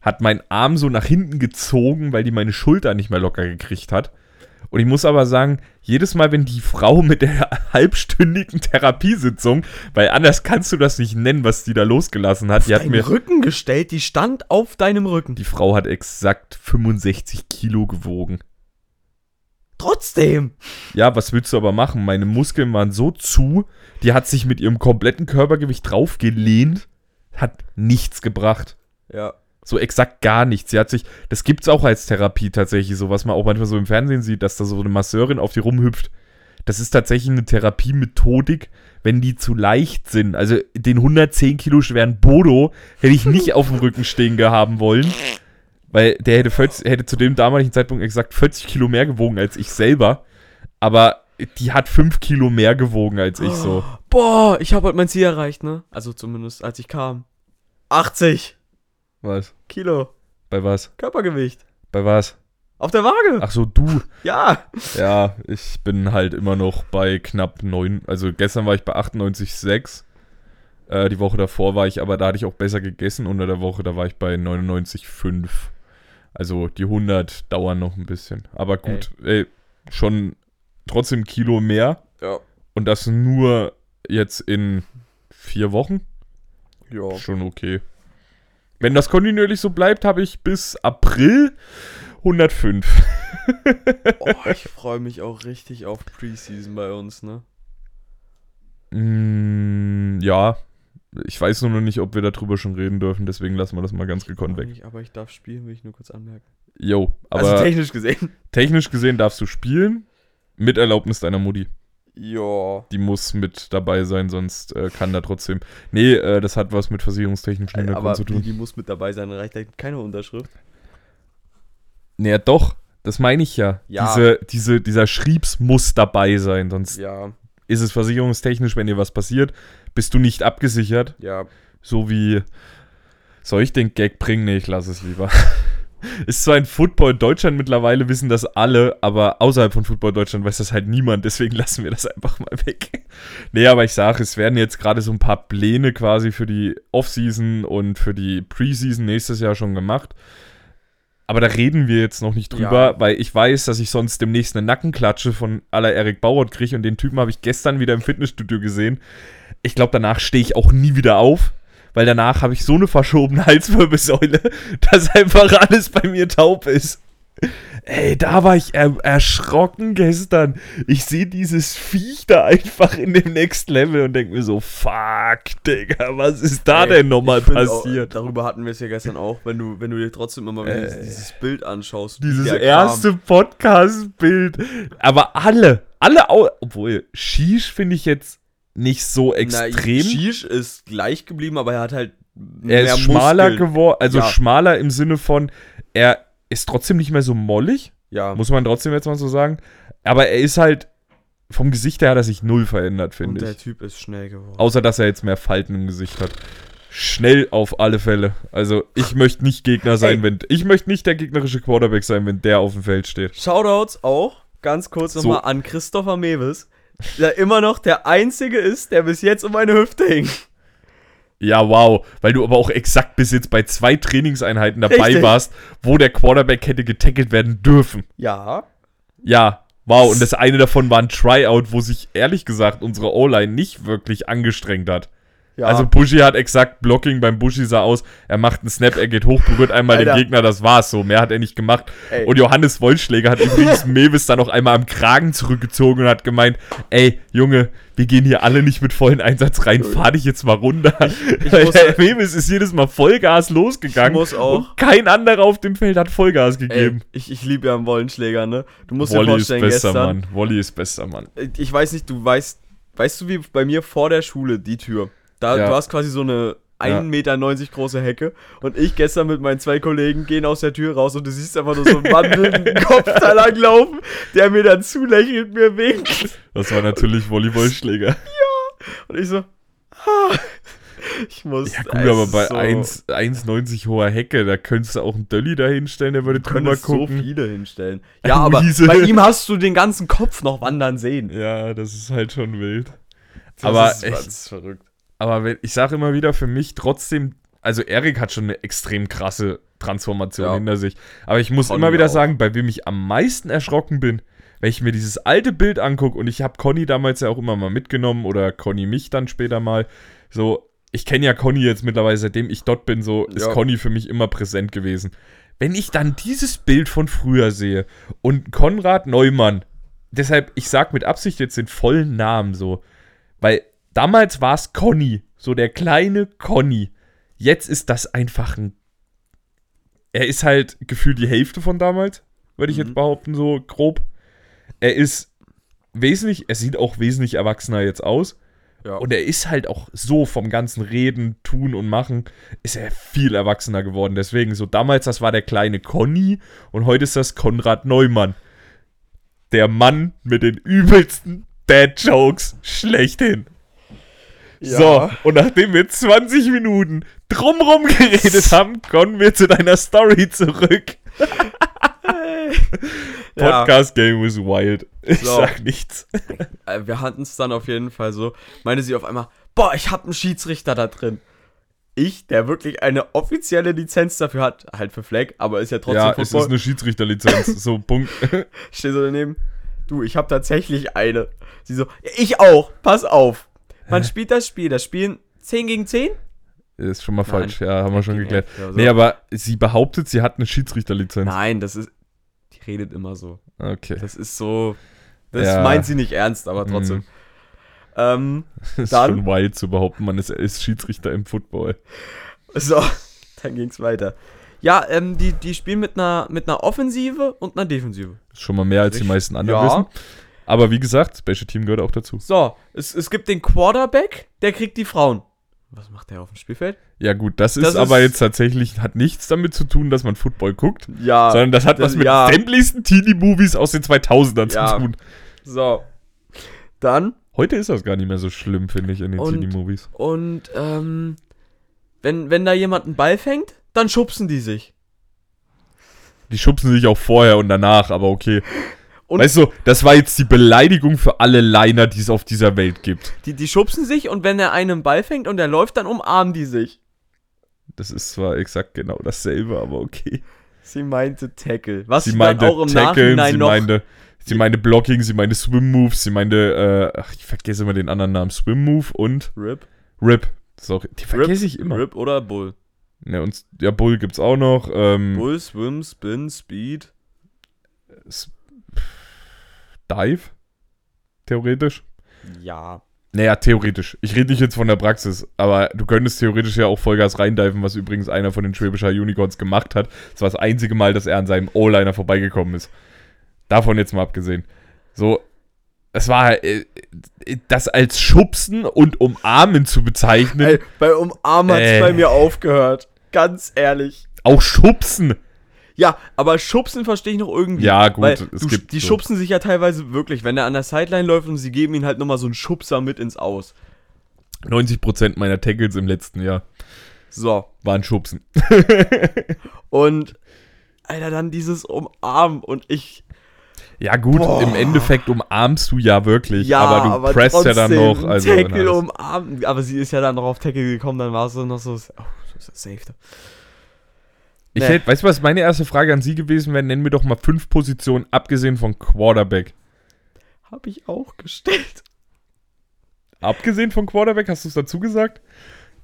hat meinen Arm so nach hinten gezogen, weil die meine Schulter nicht mehr locker gekriegt hat. Und ich muss aber sagen, jedes Mal, wenn die Frau mit der halbstündigen Therapiesitzung, weil anders kannst du das nicht nennen, was die da losgelassen hat, die hat mir, Rücken gestellt, die stand auf deinem Rücken. die Frau hat exakt 65 Kilo gewogen. Trotzdem. Ja, was willst du aber machen? Meine Muskeln waren so zu, die hat sich mit ihrem kompletten Körpergewicht draufgelehnt, hat nichts gebracht. Ja. So exakt gar nichts. Sie hat sich, das gibt's auch als Therapie tatsächlich, so was man auch manchmal so im Fernsehen sieht, dass da so eine Masseurin auf die rumhüpft. Das ist tatsächlich eine Therapiemethodik, wenn die zu leicht sind. Also den 110 Kilo schweren Bodo hätte ich nicht auf dem Rücken stehen gehaben wollen. Weil der hätte, 40, hätte zu dem damaligen Zeitpunkt exakt 40 Kilo mehr gewogen als ich selber. Aber die hat 5 Kilo mehr gewogen als ich so. Boah, ich habe heute mein Ziel erreicht, ne? Also zumindest als ich kam. 80 Was? Kilo Bei was? Körpergewicht. Bei was? Auf der Waage. Ach so, du. Ja. Ja, ich bin halt immer noch bei knapp 9. Also gestern war ich bei 98,6. Äh, die Woche davor war ich, aber da hatte ich auch besser gegessen. Unter der Woche, da war ich bei 99,5. Also die 100 dauern noch ein bisschen. Aber gut, ey, schon trotzdem Kilo mehr. Ja. Und das nur jetzt in vier Wochen. Ja. Schon okay. Wenn das kontinuierlich so bleibt, habe ich bis April 105. Oh, ich freue mich auch richtig auf Preseason bei uns, ne? Mm, ja, ich weiß nur noch nicht, ob wir darüber schon reden dürfen, deswegen lassen wir das mal ganz gekonnt weg. Nicht, aber ich darf spielen, will ich nur kurz anmerken. Jo, aber also technisch gesehen. technisch gesehen darfst du spielen mit Erlaubnis deiner Mutti. Ja. Die muss mit dabei sein, sonst äh, kann da trotzdem. Nee, äh, das hat was mit versicherungstechnischen Hintergrund Aber zu tun. die muss mit dabei sein, reicht da keine Unterschrift. Naja, doch. Das meine ich ja. Ja. Diese, diese, dieser Schriebs muss dabei sein, sonst Ja, ist es versicherungstechnisch, wenn dir was passiert, bist du nicht abgesichert. ja. So wie. Soll ich den Gag bringen? Nee, ich lasse es lieber. Ist zwar in Football Deutschland mittlerweile, wissen das alle, aber außerhalb von Football Deutschland weiß das halt niemand, deswegen lassen wir das einfach mal weg. Nee, aber ich sage, es werden jetzt gerade so ein paar Pläne quasi für die Offseason und für die Preseason nächstes Jahr schon gemacht. Aber da reden wir jetzt noch nicht drüber, Ja. weil ich weiß, dass ich sonst demnächst eine Nackenklatsche von aller Erik Bauert kriege und den Typen habe ich gestern wieder im Fitnessstudio gesehen. Ich glaube, danach stehe ich auch nie wieder auf, weil danach habe ich so eine verschobene Halswirbelsäule, dass einfach alles bei mir taub ist. Ey, da war ich er erschrocken gestern. Ich sehe dieses Viech da einfach in dem Next Level und denke mir so, fuck, Digga, was ist da Ey, denn nochmal find Auch, passiert? darüber hatten wir es ja gestern auch, wenn du, wenn du dir trotzdem immer wieder dieses, Äh, dieses Bild anschaust. Dieses erste Podcast-Bild. Aber alle, alle, obwohl, Shish finde ich jetzt nicht so kam. Na, extrem. Shish ist gleich geblieben, aber er hat halt er ist schmaler geworden, also Ja. schmaler im Sinne von, er ist trotzdem nicht mehr so mollig, Ja, muss man trotzdem jetzt mal so sagen. Aber er ist halt, vom Gesicht her hat er sich null verändert, finde der ich. Typ ist schnell geworden. Außer, dass er jetzt mehr Falten im Gesicht hat. Schnell auf alle Fälle. Also, ich möchte nicht Gegner sein, Ey. wenn. Ich möchte nicht der gegnerische Quarterback sein, wenn der auf dem Feld steht. Shoutouts auch, ganz kurz So. nochmal an Christopher Mewes, der immer noch der Einzige ist, der bis jetzt um eine Hüfte hing. Ja, wow. Weil du aber auch exakt bis jetzt bei zwei Trainingseinheiten dabei Richtig. warst, wo der Quarterback hätte getackelt werden dürfen. Ja. Ja, wow. Und das eine davon war ein Tryout, wo sich ehrlich gesagt unsere O-Line nicht wirklich angestrengt hat. Ja. Also Bushi hat exakt Blocking beim Bushi sah aus, er macht einen Snap, er geht hoch, berührt einmal Alter. den Gegner, das war's so. Mehr hat er nicht gemacht. Ey. Und Johannes Wollschläger hat übrigens Mewis dann noch einmal am Kragen zurückgezogen und hat gemeint, ey, Junge, wir gehen hier alle nicht mit vollen Einsatz rein, fahr dich jetzt mal runter. Muss- der Mewis ist jedes Mal Vollgas losgegangen Ich muss auch- und kein anderer auf dem Feld hat Vollgas Ey, gegeben. ich, ich liebe ja einen Wollenschläger, ne? Du musst dir Wolli ist vorstellen, besser, gestern. Mann. Wolli ist besser, Mann. Ich weiß nicht, du weißt, weißt du, wie bei mir vor der Schule die Tür? Da, Ja. Du hast quasi so eine Ja. 1,90 Meter große Hecke und ich gestern mit meinen zwei Kollegen gehen aus der Tür raus und du siehst einfach nur so einen dem Kopf da langlaufen, der mir dann zulächelt, mir winkt. Das war natürlich Volleybollschläger. Und ich so, ah, ich muss. Ja gut, aber bei so, 1 1,90 hoher Hecke, da könntest du auch einen Dölli da hinstellen, der würde drüber könntest so gucken. viele hinstellen. Ja, aber bei ihm hast du den ganzen Kopf noch wandern sehen. ja, das ist halt schon wild. Das aber ist, echt. das ist verrückt. Aber ich sage immer wieder, für mich trotzdem, also Erik hat schon eine extrem krasse Transformation Ja. hinter sich. Aber ich muss Conny immer wieder auch. sagen, bei wem ich am meisten erschrocken bin, wenn ich mir dieses alte Bild angucke und ich habe Conny damals ja auch immer mal mitgenommen oder Conny mich dann später mal, so, ich kenne ja Conny jetzt mittlerweile, seitdem ich dort bin, so ist Ja. Conny für mich immer präsent gewesen. Wenn ich dann dieses Bild von früher sehe und Konrad Neumann, deshalb, ich sag mit Absicht jetzt den vollen Namen so, weil damals war es Conny, so der kleine Conny. Jetzt ist das einfach ein. Er ist halt gefühlt die Hälfte von damals, würde ich Mhm. jetzt behaupten, so grob. Er ist wesentlich, er sieht auch wesentlich erwachsener jetzt aus. Ja. Und er ist halt auch so vom ganzen Reden, Tun und Machen, ist er viel erwachsener geworden. Deswegen, so damals, das war der kleine Conny und heute ist das Konrad Neumann. Der Mann mit den übelsten Dad-Jokes schlechthin. So, und nachdem wir 20 Minuten drumrum geredet haben, kommen wir zu deiner Story zurück. Ja. Podcast Game is wild. Ich So. sag nichts. Äh, wir hatten es dann auf jeden Fall so. Meine sie auf einmal, boah, ich hab einen Schiedsrichter da drin. Ich, der wirklich eine offizielle Lizenz dafür hat, halt für Flag, aber ist ja trotzdem Ja, es ist Football. eine Schiedsrichterlizenz. so, Punkt. Stehe so daneben. Du, ich hab tatsächlich eine. Sie so, ja, ich auch. Pass auf. Man spielt das Spiel. Das Spielen 10 gegen 10? Ist schon mal Nein. falsch, ja, haben wir schon geklärt. so. Nee, aber sie behauptet, sie hat eine Schiedsrichterlizenz. Nein, das ist. Die redet immer so. Okay. Das ist so. Das Ja. meint sie nicht ernst, aber trotzdem. Mhm. Ähm, Das ist Dann- schon wild zu behaupten, man ist, ist Schiedsrichter im Football. so, dann ging's weiter. Ja, ähm, die, die spielen mit einer, mit einer Offensive und einer Defensive. Ist schon mal mehr als die meisten anderen Ja. wissen. Aber wie gesagt, Special Team gehört auch dazu. So, es, es gibt den Quarterback, der kriegt die Frauen. Was macht der auf dem Spielfeld? Ja gut, das ist Das aber ist- jetzt tatsächlich, hat nichts damit zu tun, dass man Football guckt, Ja. sondern das hat was mit ja. sämtlichsten Teenie-Movies aus den 2000ern Ja. zu tun. So. Dann Heute ist das gar nicht mehr so schlimm, finde ich, in den Teenie-Movies. Und ähm, wenn, wenn da jemand einen Ball fängt, dann schubsen die sich. Die schubsen sich auch vorher und danach, aber okay. Und- weißt du, das war jetzt die Beleidigung für alle Liner, die es auf dieser Welt gibt. Die, die schubsen sich und wenn er einen Ball fängt und er läuft, dann umarmen die sich. Das ist zwar exakt genau dasselbe, aber okay. Sie meinte Tackle. Was Sie meinte auch im Tackeln, Nachhinein sie noch. meinte, sie meinte Blocking, sie meinte Swim Moves, sie meinte, äh, ach, ich vergesse immer den anderen Namen, Swim Move und Rip. Rip. Sorry, die vergesse ich immer. Rip oder Bull. Ja, und ja, Bull gibt's auch noch. Ähm, Bull, Swim, Spin, Speed. S- Dive? Theoretisch? Ja. Naja, theoretisch. Ich rede nicht jetzt von der Praxis, aber du könntest theoretisch ja auch Vollgas reindiven, was übrigens einer von den Schwäbischer Unicorns gemacht hat. Das war das einzige Mal, dass er an seinem O-Liner vorbeigekommen ist. Davon jetzt mal abgesehen. So, es war äh, äh, das als Schubsen und Umarmen zu bezeichnen. Ey, bei Umarmen hat's Äh. bei mir aufgehört. Ganz ehrlich. Auch Schubsen. Ja, aber Schubsen verstehe ich noch irgendwie. Ja, gut, Weil es du, gibt die so. schubsen sich ja teilweise wirklich, wenn er an der Sideline läuft und sie geben ihm halt nochmal so einen Schubser mit ins Aus. 90% meiner Tackles im letzten Jahr So. waren Schubsen. Und, Alter, dann dieses Umarmen und ich. Ja, gut, Boah. im Endeffekt umarmst du ja wirklich, Ja, aber du presst ja dann noch. Also, Tackle umarmen. Aber sie ist ja dann noch auf Tackle gekommen, dann war es noch so. Oh, das ist safe. Ich Nee. hätte, weißt du, was meine erste Frage an Sie gewesen wäre? Nennen wir doch mal fünf Positionen, abgesehen von Quarterback. Hab ich auch gestellt. Abgesehen von Quarterback, hast du es dazu gesagt?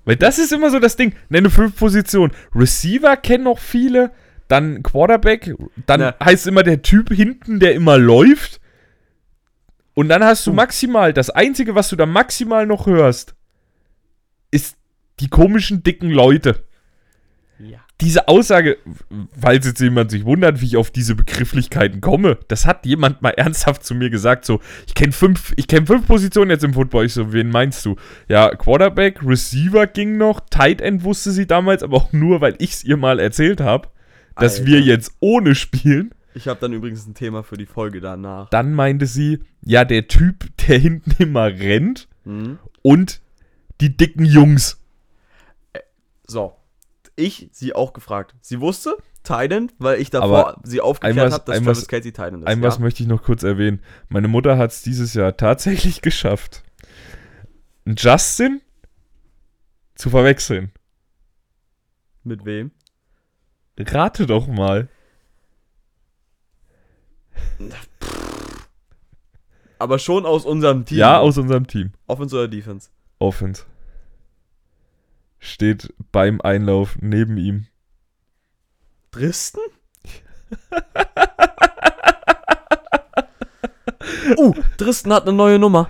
Weil das ist immer so das Ding. Nenne fünf Positionen. Receiver kennen noch viele, dann Quarterback, dann Na. heißt immer der Typ hinten, der immer läuft. Und dann hast du Hm. maximal, das Einzige, was du da maximal noch hörst, ist die komischen, dicken Leute. Diese Aussage, falls jetzt jemand sich wundert, wie ich auf diese Begrifflichkeiten komme, das hat jemand mal ernsthaft zu mir gesagt, so, ich kenne fünf, ich kenne fünf Positionen jetzt im Football. Ich so, wen meinst du? Ja, Quarterback, Receiver ging noch, Tight End wusste sie damals, aber auch nur, weil ich es ihr mal erzählt habe, dass Alter. wir jetzt ohne spielen. Ich habe dann übrigens ein Thema für die Folge danach. Dann meinte sie, ja, der Typ, der hinten immer rennt Hm? und die dicken Jungs. So. Ich sie auch gefragt. Sie wusste, Titan, weil ich davor Aber sie aufgeklärt habe, dass ein Travis Kelsey Titan ist. Ein was möchte ich noch kurz erwähnen. Meine Mutter hat es dieses Jahr tatsächlich geschafft, Justin zu verwechseln. Mit wem? Rate doch mal. Aber schon aus unserem Team. Ja, aus unserem Team. Offense oder Defense? Offense. Steht beim Einlauf neben ihm. Dresden? uh, Dresden hat eine neue Nummer.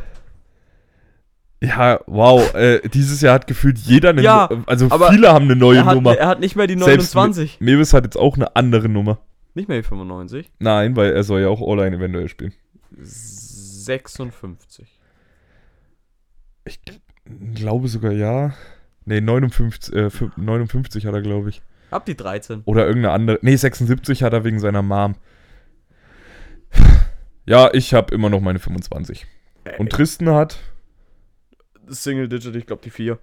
Ja, wow. Äh, dieses Jahr hat gefühlt jeder eine Ja, Nu- Also aber viele haben eine neue Er hat, Nummer. er hat nicht mehr die Selbst 29. Mewis hat jetzt auch eine andere Nummer. Nicht mehr die 95. Nein, weil er soll ja auch All-Line eventuell spielen. 56. Ich glaube sogar ja. Nee, 59, äh, fü- 59 hat er, glaube ich. Hab die 13. Oder irgendeine andere. Nee, 76 hat er wegen seiner Mom. Ja, ich habe immer noch meine 25. Und Tristan hat. Single Digit, ich glaube die 4.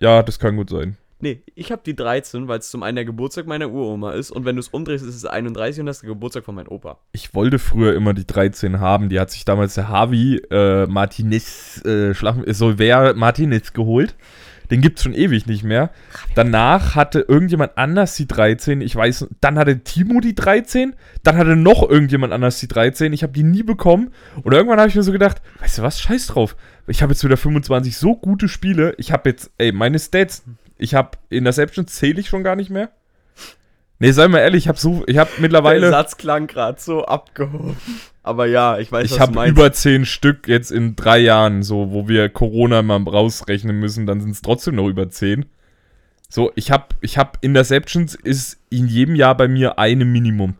Ja, das kann gut sein. Nee, ich habe die 13, weil es zum einen der Geburtstag meiner Uroma ist und wenn du es umdrehst, ist es 31 und das ist der Geburtstag von meinem Opa. Ich wollte früher immer die 13 haben. Die hat sich damals der Harvey äh, Martinez, äh, Schlag, Solver Martinez geholt. Den gibt's schon ewig nicht mehr. Danach hatte irgendjemand anders die 13. Ich weiß, dann hatte Timo die 13. Dann hatte noch irgendjemand anders die 13. Ich habe die nie bekommen. Und irgendwann habe ich mir so gedacht, weißt du was, scheiß drauf. Ich habe jetzt wieder 25 so gute Spiele. Ich habe jetzt, ey, meine Stats. Ich habe Interceptions zähle ich schon gar nicht mehr. Nee, sei mal ehrlich, ich habe so, ich habe mittlerweile. Der Satz klang gerade so abgehoben. Aber ja, ich weiß, Ich habe über zehn Stück jetzt in drei Jahren, so, wo wir Corona mal rausrechnen müssen, dann sind es trotzdem noch über zehn. So, ich habe ich hab Interceptions ist in jedem Jahr bei mir eine Minimum.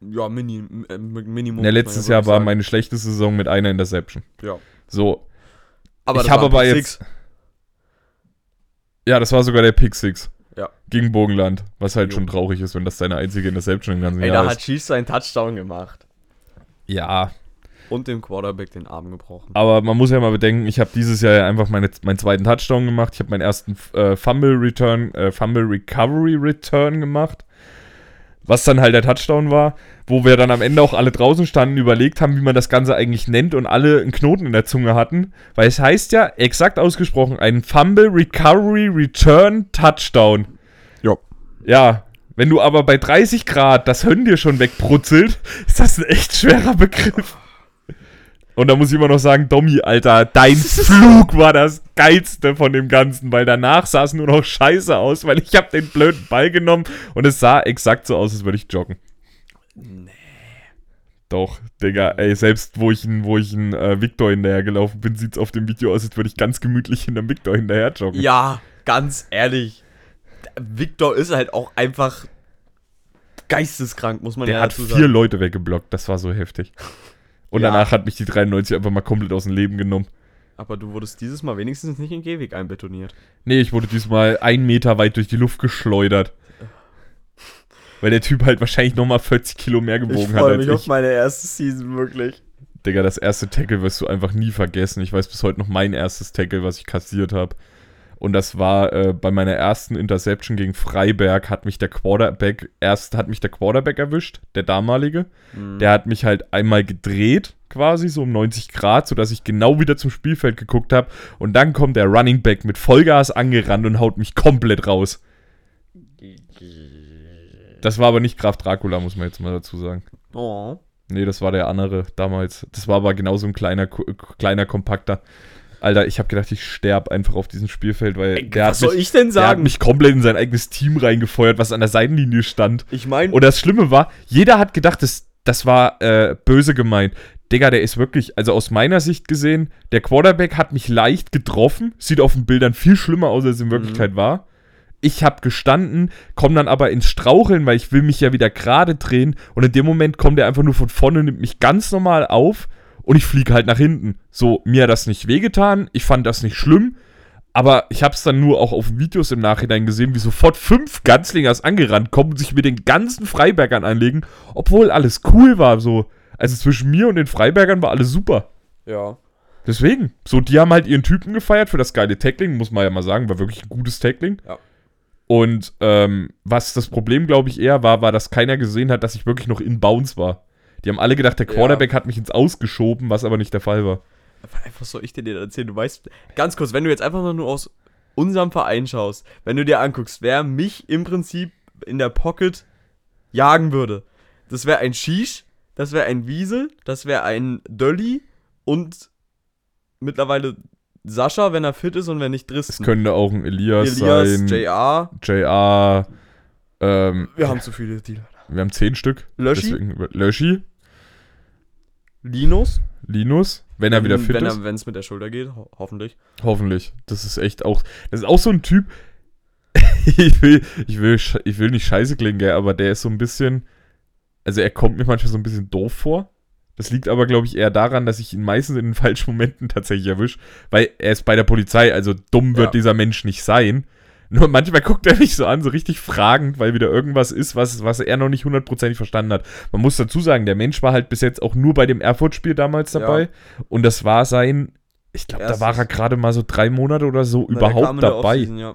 Ja, Mini, äh, Minimum. Ja, letztes ja Jahr war sagen. meine schlechteste Saison mit einer Interception. Ja. So, Aber ich habe aber jetzt. Ja, das war sogar der Pick Six. Ja. Gegen Bogenland. Was halt Jo. schon traurig ist, wenn das deine einzige Interception im ganzen Ey, Jahr da ist. hat Chiefs seinen Touchdown gemacht. Ja, Und dem Quarterback den Arm gebrochen. aber man muss ja mal bedenken, ich habe dieses Jahr ja einfach meine, meinen zweiten Touchdown gemacht. Ich habe meinen ersten äh, Fumble Return, äh, Fumble Recovery Return gemacht. Was dann halt der Touchdown war, wo wir dann am Ende auch alle draußen standen, überlegt haben, wie man das Ganze eigentlich nennt und alle einen Knoten in der Zunge hatten. Weil es heißt ja, exakt ausgesprochen, ein Fumble Recovery Return Touchdown. Ja. Ja, wenn du aber bei 30 Grad das Hönn dir schon wegbrutzelt, ist das ein echt schwerer Begriff. Und da muss ich immer noch sagen, Domi, Alter, dein Flug war das geilste von dem Ganzen, weil danach sah es nur noch scheiße aus, weil ich habe den blöden Ball genommen und es sah exakt so aus, als würde ich joggen. Nee. Doch, Digga, ey, selbst wo ich ein, wo ich ein äh, Victor hinterher gelaufen bin, sieht es auf dem Video aus, als würde ich ganz gemütlich hinterm Victor hinterher joggen. Ja, ganz ehrlich. Victor ist halt auch einfach geisteskrank, muss man Der ja hat dazu vier sagen. Leute weggeblockt, das war so heftig. Und Ja. danach hat mich die 93 einfach mal komplett aus dem Leben genommen. Aber du wurdest dieses Mal wenigstens nicht in Gehweg einbetoniert. Nee, ich wurde diesmal einen Meter weit durch die Luft geschleudert. Weil der Typ halt wahrscheinlich nochmal 40 Kilo mehr gewogen hat als ich. meine erste Season, wirklich. Digga, das erste Tackle wirst du einfach nie vergessen. Ich weiß bis heute noch mein erstes Tackle, was ich kassiert habe. Und das war äh, bei meiner ersten Interception gegen Freiberg hat mich der Quarterback, erst hat mich der Quarterback erwischt, der damalige. Mhm. Der hat mich halt einmal gedreht, quasi so um 90 Grad, sodass ich genau wieder zum Spielfeld geguckt habe. Und dann kommt der Running Back mit Vollgas angerannt und haut mich komplett raus. Das war aber nicht Graf Dracula, muss man jetzt mal dazu sagen. Oh. Nee, das war der andere damals. Das war aber genauso ein kleiner, kleiner kompakter. Alter, ich habe gedacht, ich sterbe einfach auf diesem Spielfeld, weil Ey, der, was hat soll mich, ich denn der hat sagen? mich komplett in sein eigenes Team reingefeuert, was an der Seitenlinie stand. ich meine, Und das Schlimme war, jeder hat gedacht, das, das war äh, böse gemeint. Digga, der ist wirklich, also aus meiner Sicht gesehen, der Quarterback hat mich leicht getroffen, sieht auf den Bildern viel schlimmer aus, als es in Wirklichkeit war. Ich habe gestanden, komme dann aber ins Straucheln, weil ich will mich ja wieder gerade drehen und in dem Moment kommt er einfach nur von vorne, nimmt mich ganz normal auf und ich fliege halt nach hinten. So, mir hat das nicht wehgetan, ich fand das nicht schlimm, aber ich habe es dann nur auch auf Videos im Nachhinein gesehen, wie sofort fünf Ganzlingers angerannt kommen und sich mit den ganzen Freibergern anlegen, obwohl alles cool war. So, also zwischen mir und den Freibergern war alles super. ja. Deswegen, so, die haben halt ihren Typen gefeiert für das geile Tackling, muss man ja mal sagen, war wirklich ein gutes Tackling. Ja. Und ähm, was das Problem, glaube ich, eher war, war, dass keiner gesehen hat, dass ich wirklich noch in Bounce war. Die haben alle gedacht, der Ja. Quarterback hat mich ins Ausgeschoben, was aber nicht der Fall war. Was soll ich dir denn erzählen? Du weißt, ganz kurz, wenn du jetzt einfach mal nur aus unserem Verein schaust, wenn du dir anguckst, wer mich im Prinzip in der Pocket jagen würde, das wäre ein Shish, das wäre ein Wiesel, das wäre ein Dölli und mittlerweile Sascha, wenn er fit ist und wenn nicht Es Dristan. könnte auch ein Elias, Elias, sein, JR. JR, ähm, Wir haben zu viele Dealer. Wir haben zehn Stück. Löschi, Deswegen, Löschi, Linus. Linus, wenn er wieder fit wenn ist. Wenn es mit der Schulter geht, ho hoffentlich. Hoffentlich. Das ist echt auch. Das ist auch so ein Typ. ich, will, ich, will, ich will nicht scheiße klingen, gell, aber der ist so ein bisschen. Also er kommt mir manchmal so ein bisschen doof vor. Das liegt aber, glaube ich, eher daran, dass ich ihn meistens in den falschen Momenten tatsächlich erwische. Weil er ist bei der Polizei, also dumm wird Ja. dieser Mensch nicht sein. Nur manchmal guckt er mich so an, so richtig fragend, weil wieder irgendwas ist, was, was er noch nicht hundertprozentig verstanden hat. Man muss dazu sagen, der Mensch war halt bis jetzt auch nur bei dem Erfurt-Spiel damals Ja. dabei. Und das war sein, ich glaube, da war er gerade mal so drei Monate oder so Na, der überhaupt der dabei. Offseason, ja.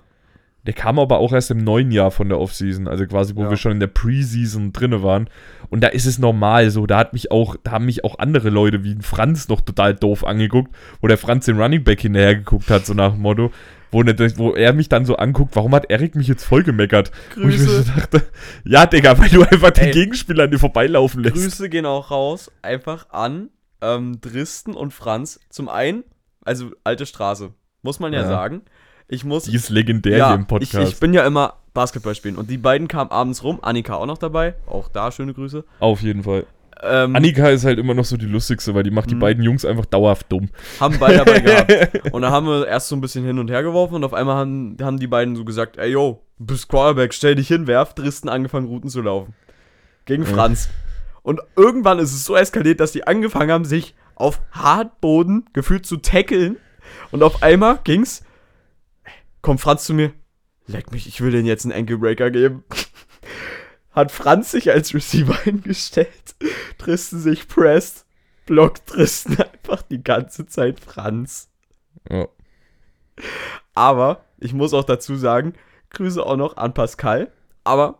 Der kam aber auch erst im neuen Jahr von der Offseason, also quasi, wo Ja. wir schon in der Preseason drinne waren. Und da ist es normal so, da hat mich auch, da haben mich auch andere Leute wie Franz noch total doof angeguckt, wo der Franz den Running Back hinterher geguckt hat, so nach dem Motto, wo, ne, wo er mich dann so anguckt, warum hat Erik mich jetzt voll gemeckert? Wo ich mir so Grüße. dachte, ja, Digga, weil du einfach den. Gegenspieler an dir vorbeilaufen lässt. Grüße gehen auch raus, einfach an ähm, Dristen und Franz. Zum einen, also alte Straße, muss man ja, Ja. sagen. Ich muss. Die ist legendär ja, hier im ich, Podcast. ich bin ja immer Basketball spielen und die beiden kamen abends rum. Annika auch noch dabei, auch da schöne Grüße. Auf jeden Fall. Ähm, Annika ist halt immer noch so die lustigste, weil die macht die Mhm. beiden Jungs einfach dauerhaft dumm. haben beide dabei gehabt. Und da haben wir erst so ein bisschen hin und her geworfen und auf einmal haben, haben die beiden so gesagt: Ey, yo, bist Quarterback, stell dich hin, werf. Dristen angefangen, Routen zu laufen. Gegen Ja. Franz. Und irgendwann ist es so eskaliert, dass die angefangen haben, sich auf Hartboden gefühlt zu tackeln. Und auf einmal ging's. Kommt Franz zu mir. Leck mich, ich will den jetzt einen Ankle Breaker geben. Hat Franz sich als Receiver hingestellt. Tristan sich pressed. Blockt Tristan einfach die ganze Zeit Franz. Ja. Aber ich muss auch dazu sagen, Grüße auch noch an Pascal. Aber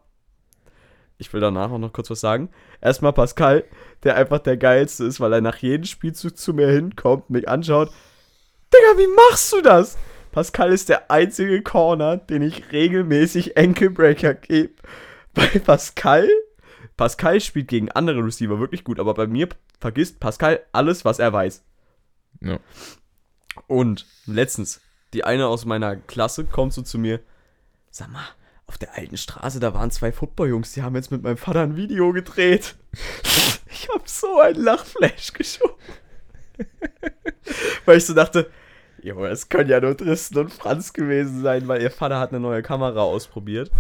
ich will danach auch noch kurz was sagen. Erstmal Pascal, der einfach der geilste ist, weil er nach jedem Spielzug zu mir hinkommt, mich anschaut. Digga, wie machst du das? Pascal ist der einzige Corner, den ich regelmäßig Enkelbreaker gebe. Bei Pascal, Pascal spielt gegen andere Receiver wirklich gut, aber bei mir vergisst Pascal alles, was er weiß. Ja. Und letztens, die eine aus meiner Klasse kommt so zu mir, sag mal, auf der alten Straße, da waren zwei Footballjungs, die haben jetzt mit meinem Vater ein Video gedreht. Ich hab so einen Lachflash geschoben. Weil ich so dachte, jo, es können ja nur Tristan und Franz gewesen sein, weil ihr Vater hat eine neue Kamera ausprobiert.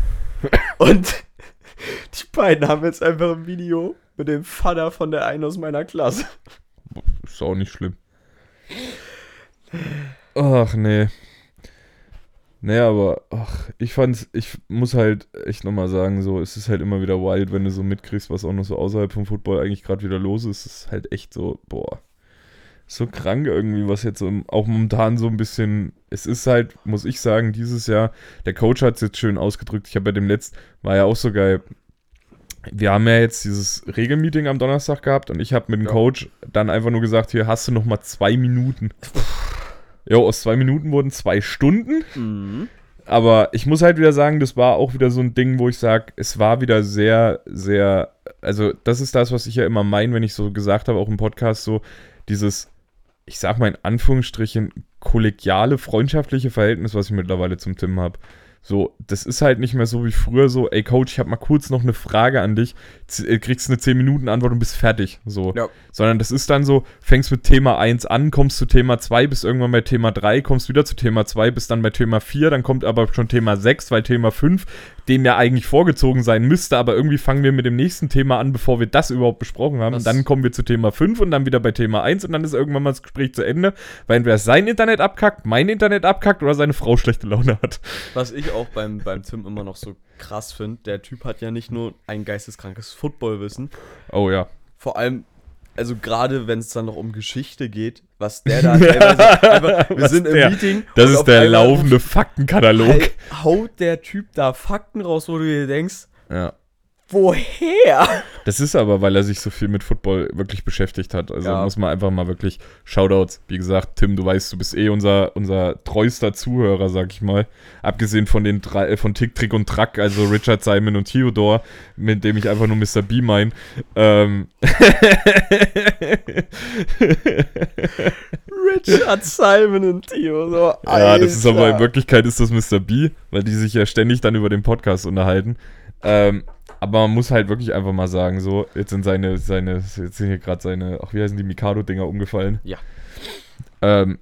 Und die beiden haben jetzt einfach ein Video mit dem Vater von der einen aus meiner Klasse. Ist auch nicht schlimm. Ach, nee. Nee, aber ach, ich fand's, ich muss halt echt nochmal sagen, so, es ist halt immer wieder wild, wenn du so mitkriegst, was auch noch so außerhalb vom Football eigentlich gerade wieder los ist. Es ist halt echt so, boah, so krank irgendwie, was jetzt auch momentan so ein bisschen, es ist halt, muss ich sagen, dieses Jahr, der Coach hat es jetzt schön ausgedrückt. Ich habe bei dem letzten, war ja auch so geil. Wir haben ja jetzt dieses Regelmeeting am Donnerstag gehabt und ich habe mit dem Ja. Coach dann einfach nur gesagt, hier hast du noch mal zwei Minuten. Jo, aus zwei Minuten wurden zwei Stunden. Mhm. Aber ich muss halt wieder sagen, das war auch wieder so ein Ding, wo ich sage, es war wieder sehr, sehr, also das ist das, was ich ja immer meine, wenn ich so gesagt habe, auch im Podcast, so dieses, ich sag mal in Anführungsstrichen, kollegiale, freundschaftliche Verhältnis, was ich mittlerweile zum Tim habe. So, das ist halt nicht mehr so wie früher so, ey Coach, ich habe mal kurz noch eine Frage an dich, Z äh, kriegst eine 10 Minuten Antwort und bist fertig, so. Ja. Sondern das ist dann so, fängst mit Thema 1 an, kommst zu Thema 2, bist irgendwann bei Thema 3, kommst wieder zu Thema 2, bist dann bei Thema 4, dann kommt aber schon Thema 6, weil Thema 5 dem ja eigentlich vorgezogen sein müsste, aber irgendwie fangen wir mit dem nächsten Thema an, bevor wir das überhaupt besprochen haben. Was- Dann kommen wir zu Thema 5 und dann wieder bei Thema 1 und dann ist irgendwann mal das Gespräch zu Ende, weil entweder sein Internet abkackt, mein Internet abkackt oder seine Frau schlechte Laune hat. Was ich auch beim, beim Tim immer noch so krass finde, der Typ hat ja nicht nur ein geisteskrankes Footballwissen, Oh ja. vor allem, also gerade wenn es dann noch um Geschichte geht, was der da teilweise einfach, wir Was sind im der- Meeting. Das ist der laufende Faktenkatalog. halt haut der Typ da Fakten raus, wo du dir denkst, Ja. Woher? Das ist aber, weil er sich so viel mit Football wirklich beschäftigt hat. Also Ja. muss man einfach mal wirklich Shoutouts. Wie gesagt, Tim, du weißt, du bist eh unser, unser treuster Zuhörer, sag ich mal. Abgesehen von den drei, äh, von Tick, Trick und Track, also Richard, Simon und Theodore, mit dem ich einfach nur Mr. B mein. Ähm. Richard Simon und Theo. So, Ja, das ist aber in Alter. Wirklichkeit ist das Mr. B, weil die sich ja ständig dann über den Podcast unterhalten. Ähm, aber man muss halt wirklich einfach mal sagen, so, jetzt sind seine, seine, jetzt sind hier gerade seine, ach, wie heißen die Mikado-Dinger umgefallen? Ja. Ähm,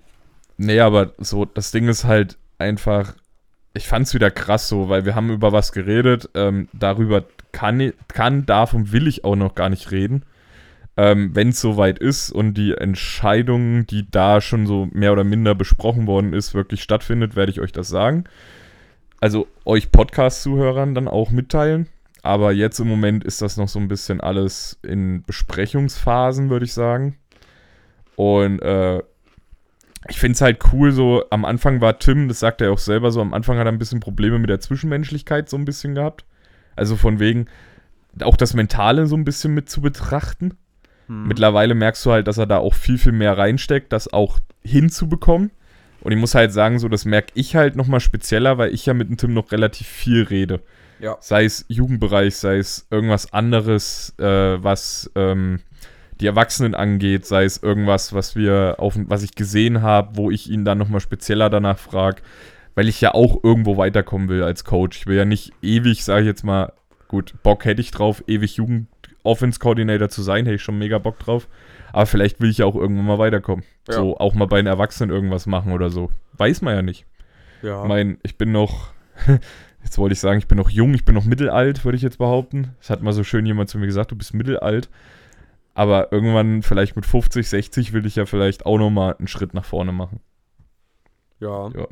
nee, aber so, das Ding ist halt einfach, ich fand's wieder krass so, weil wir haben über was geredet, ähm, darüber kann, ich- kann, darf und will ich auch noch gar nicht reden. Ähm, Wenn es soweit ist und die Entscheidung, die da schon so mehr oder minder besprochen worden ist, wirklich stattfindet, werde ich euch das sagen. Also euch Podcast-Zuhörern dann auch mitteilen. Aber jetzt im Moment ist das noch so ein bisschen alles in Besprechungsphasen, würde ich sagen. Und äh, ich finde es halt cool, so am Anfang war Tim, das sagt er auch selber so, am Anfang hat er ein bisschen Probleme mit der Zwischenmenschlichkeit so ein bisschen gehabt. Also von wegen auch das Mentale so ein bisschen mit zu betrachten. Hm. Mittlerweile merkst du halt, dass er da auch viel, viel mehr reinsteckt, das auch hinzubekommen. Und ich muss halt sagen, so, das merke ich halt nochmal spezieller, weil ich ja mit dem Tim noch relativ viel rede. Ja. Sei es Jugendbereich, sei es irgendwas anderes, äh, was ähm, die Erwachsenen angeht, sei es irgendwas, was wir auf, was ich gesehen habe, wo ich ihn dann nochmal spezieller danach frage, weil ich ja auch irgendwo weiterkommen will als Coach. Ich will ja nicht ewig, sage ich jetzt mal, gut, Bock hätte ich drauf, ewig Jugend-Offense-Coordinator zu sein, hätte ich schon mega Bock drauf. Aber vielleicht will ich ja auch irgendwann mal weiterkommen. Ja. So, auch mal bei den Erwachsenen irgendwas machen oder so. Weiß man ja nicht. ja. Ich meine, ich bin noch, jetzt wollte ich sagen, ich bin noch jung, ich bin noch mittelalt, würde ich jetzt behaupten. Es hat mal so schön jemand zu mir gesagt, du bist mittelalt. Aber irgendwann, vielleicht mit 50, 60, will ich ja vielleicht auch nochmal einen Schritt nach vorne machen. Ja. Ja.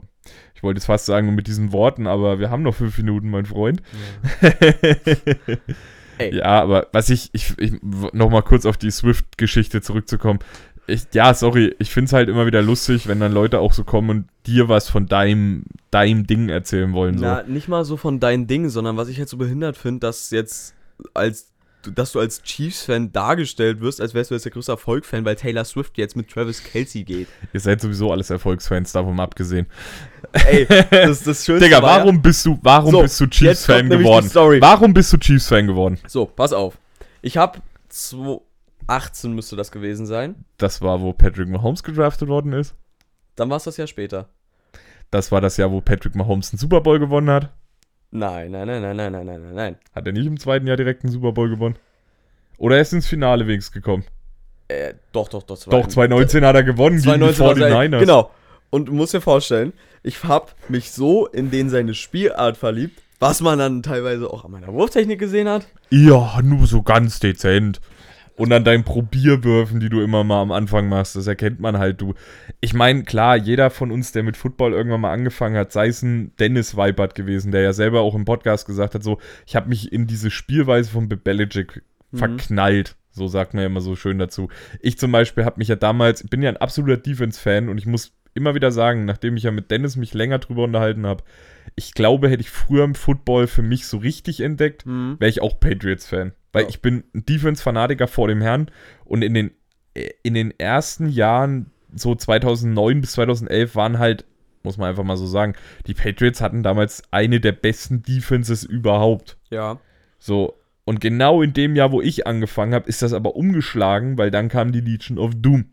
Ich wollte jetzt fast sagen mit diesen Worten, aber wir haben noch fünf Minuten, mein Freund. Ey. ja, aber was ich, ich, ich nochmal kurz auf die Swift-Geschichte zurückzukommen. Ich, ja, sorry, ich finde es halt immer wieder lustig, wenn dann Leute auch so kommen und dir was von deinem, deinem Ding erzählen wollen. So. Na, nicht mal so von deinen Dingen, sondern was ich halt so behindert finde, dass jetzt als dass du als Chiefs-Fan dargestellt wirst, als wärst du jetzt der größte Erfolg-Fan, weil Taylor Swift jetzt mit Travis Kelsey geht. Ihr seid sowieso alles Erfolgsfans, davon abgesehen. Ey, das, das Schönste Digga, war warum bist du, warum So, bist du Chiefs-Fan geworden? Warum bist du Chiefs-Fan geworden? So, pass auf. Ich habe 18 müsste das gewesen sein. Das war, wo Patrick Mahomes gedraftet worden ist. Dann war es das Jahr später. Das war das Jahr, wo Patrick Mahomes einen Super Bowl gewonnen hat. Nein, nein, nein, nein, nein, nein, nein, nein. Hat er nicht im zweiten Jahr direkt einen Super Bowl gewonnen? Oder er ist ins Finale wenigstens gekommen? Äh, doch, doch, doch. Doch, 2019 hat er gewonnen 2019 gegen die 49ers. Genau. Und du musst dir vorstellen, ich habe mich so in den seine Spielart verliebt, was man dann teilweise auch an meiner Wurftechnik gesehen hat. Ja, nur so ganz dezent. Und an deinen Probierwürfen, die du immer mal am Anfang machst, das erkennt man halt, du. Ich meine, klar, jeder von uns, der mit Football irgendwann mal angefangen hat, sei es ein Dennis Weibert gewesen, der ja selber auch im Podcast gesagt hat, so, ich habe mich in diese Spielweise von Bill Belichick verknallt. So sagt man ja immer so schön dazu. Ich zum Beispiel habe mich ja damals, ich bin ja ein absoluter Defense-Fan und ich muss immer wieder sagen, nachdem ich ja mit Dennis mich länger drüber unterhalten habe, ich glaube, hätte ich früher im Football für mich so richtig entdeckt, Mhm. wäre ich auch Patriots-Fan. Weil Ja. ich bin ein Defense-Fanatiker vor dem Herrn und in den, in den ersten Jahren, so 2009 bis 2011, waren halt, muss man einfach mal so sagen, die Patriots hatten damals eine der besten Defenses überhaupt. Ja. So, und genau in dem Jahr, wo ich angefangen habe, ist das aber umgeschlagen, weil dann kam die Legion of Doom.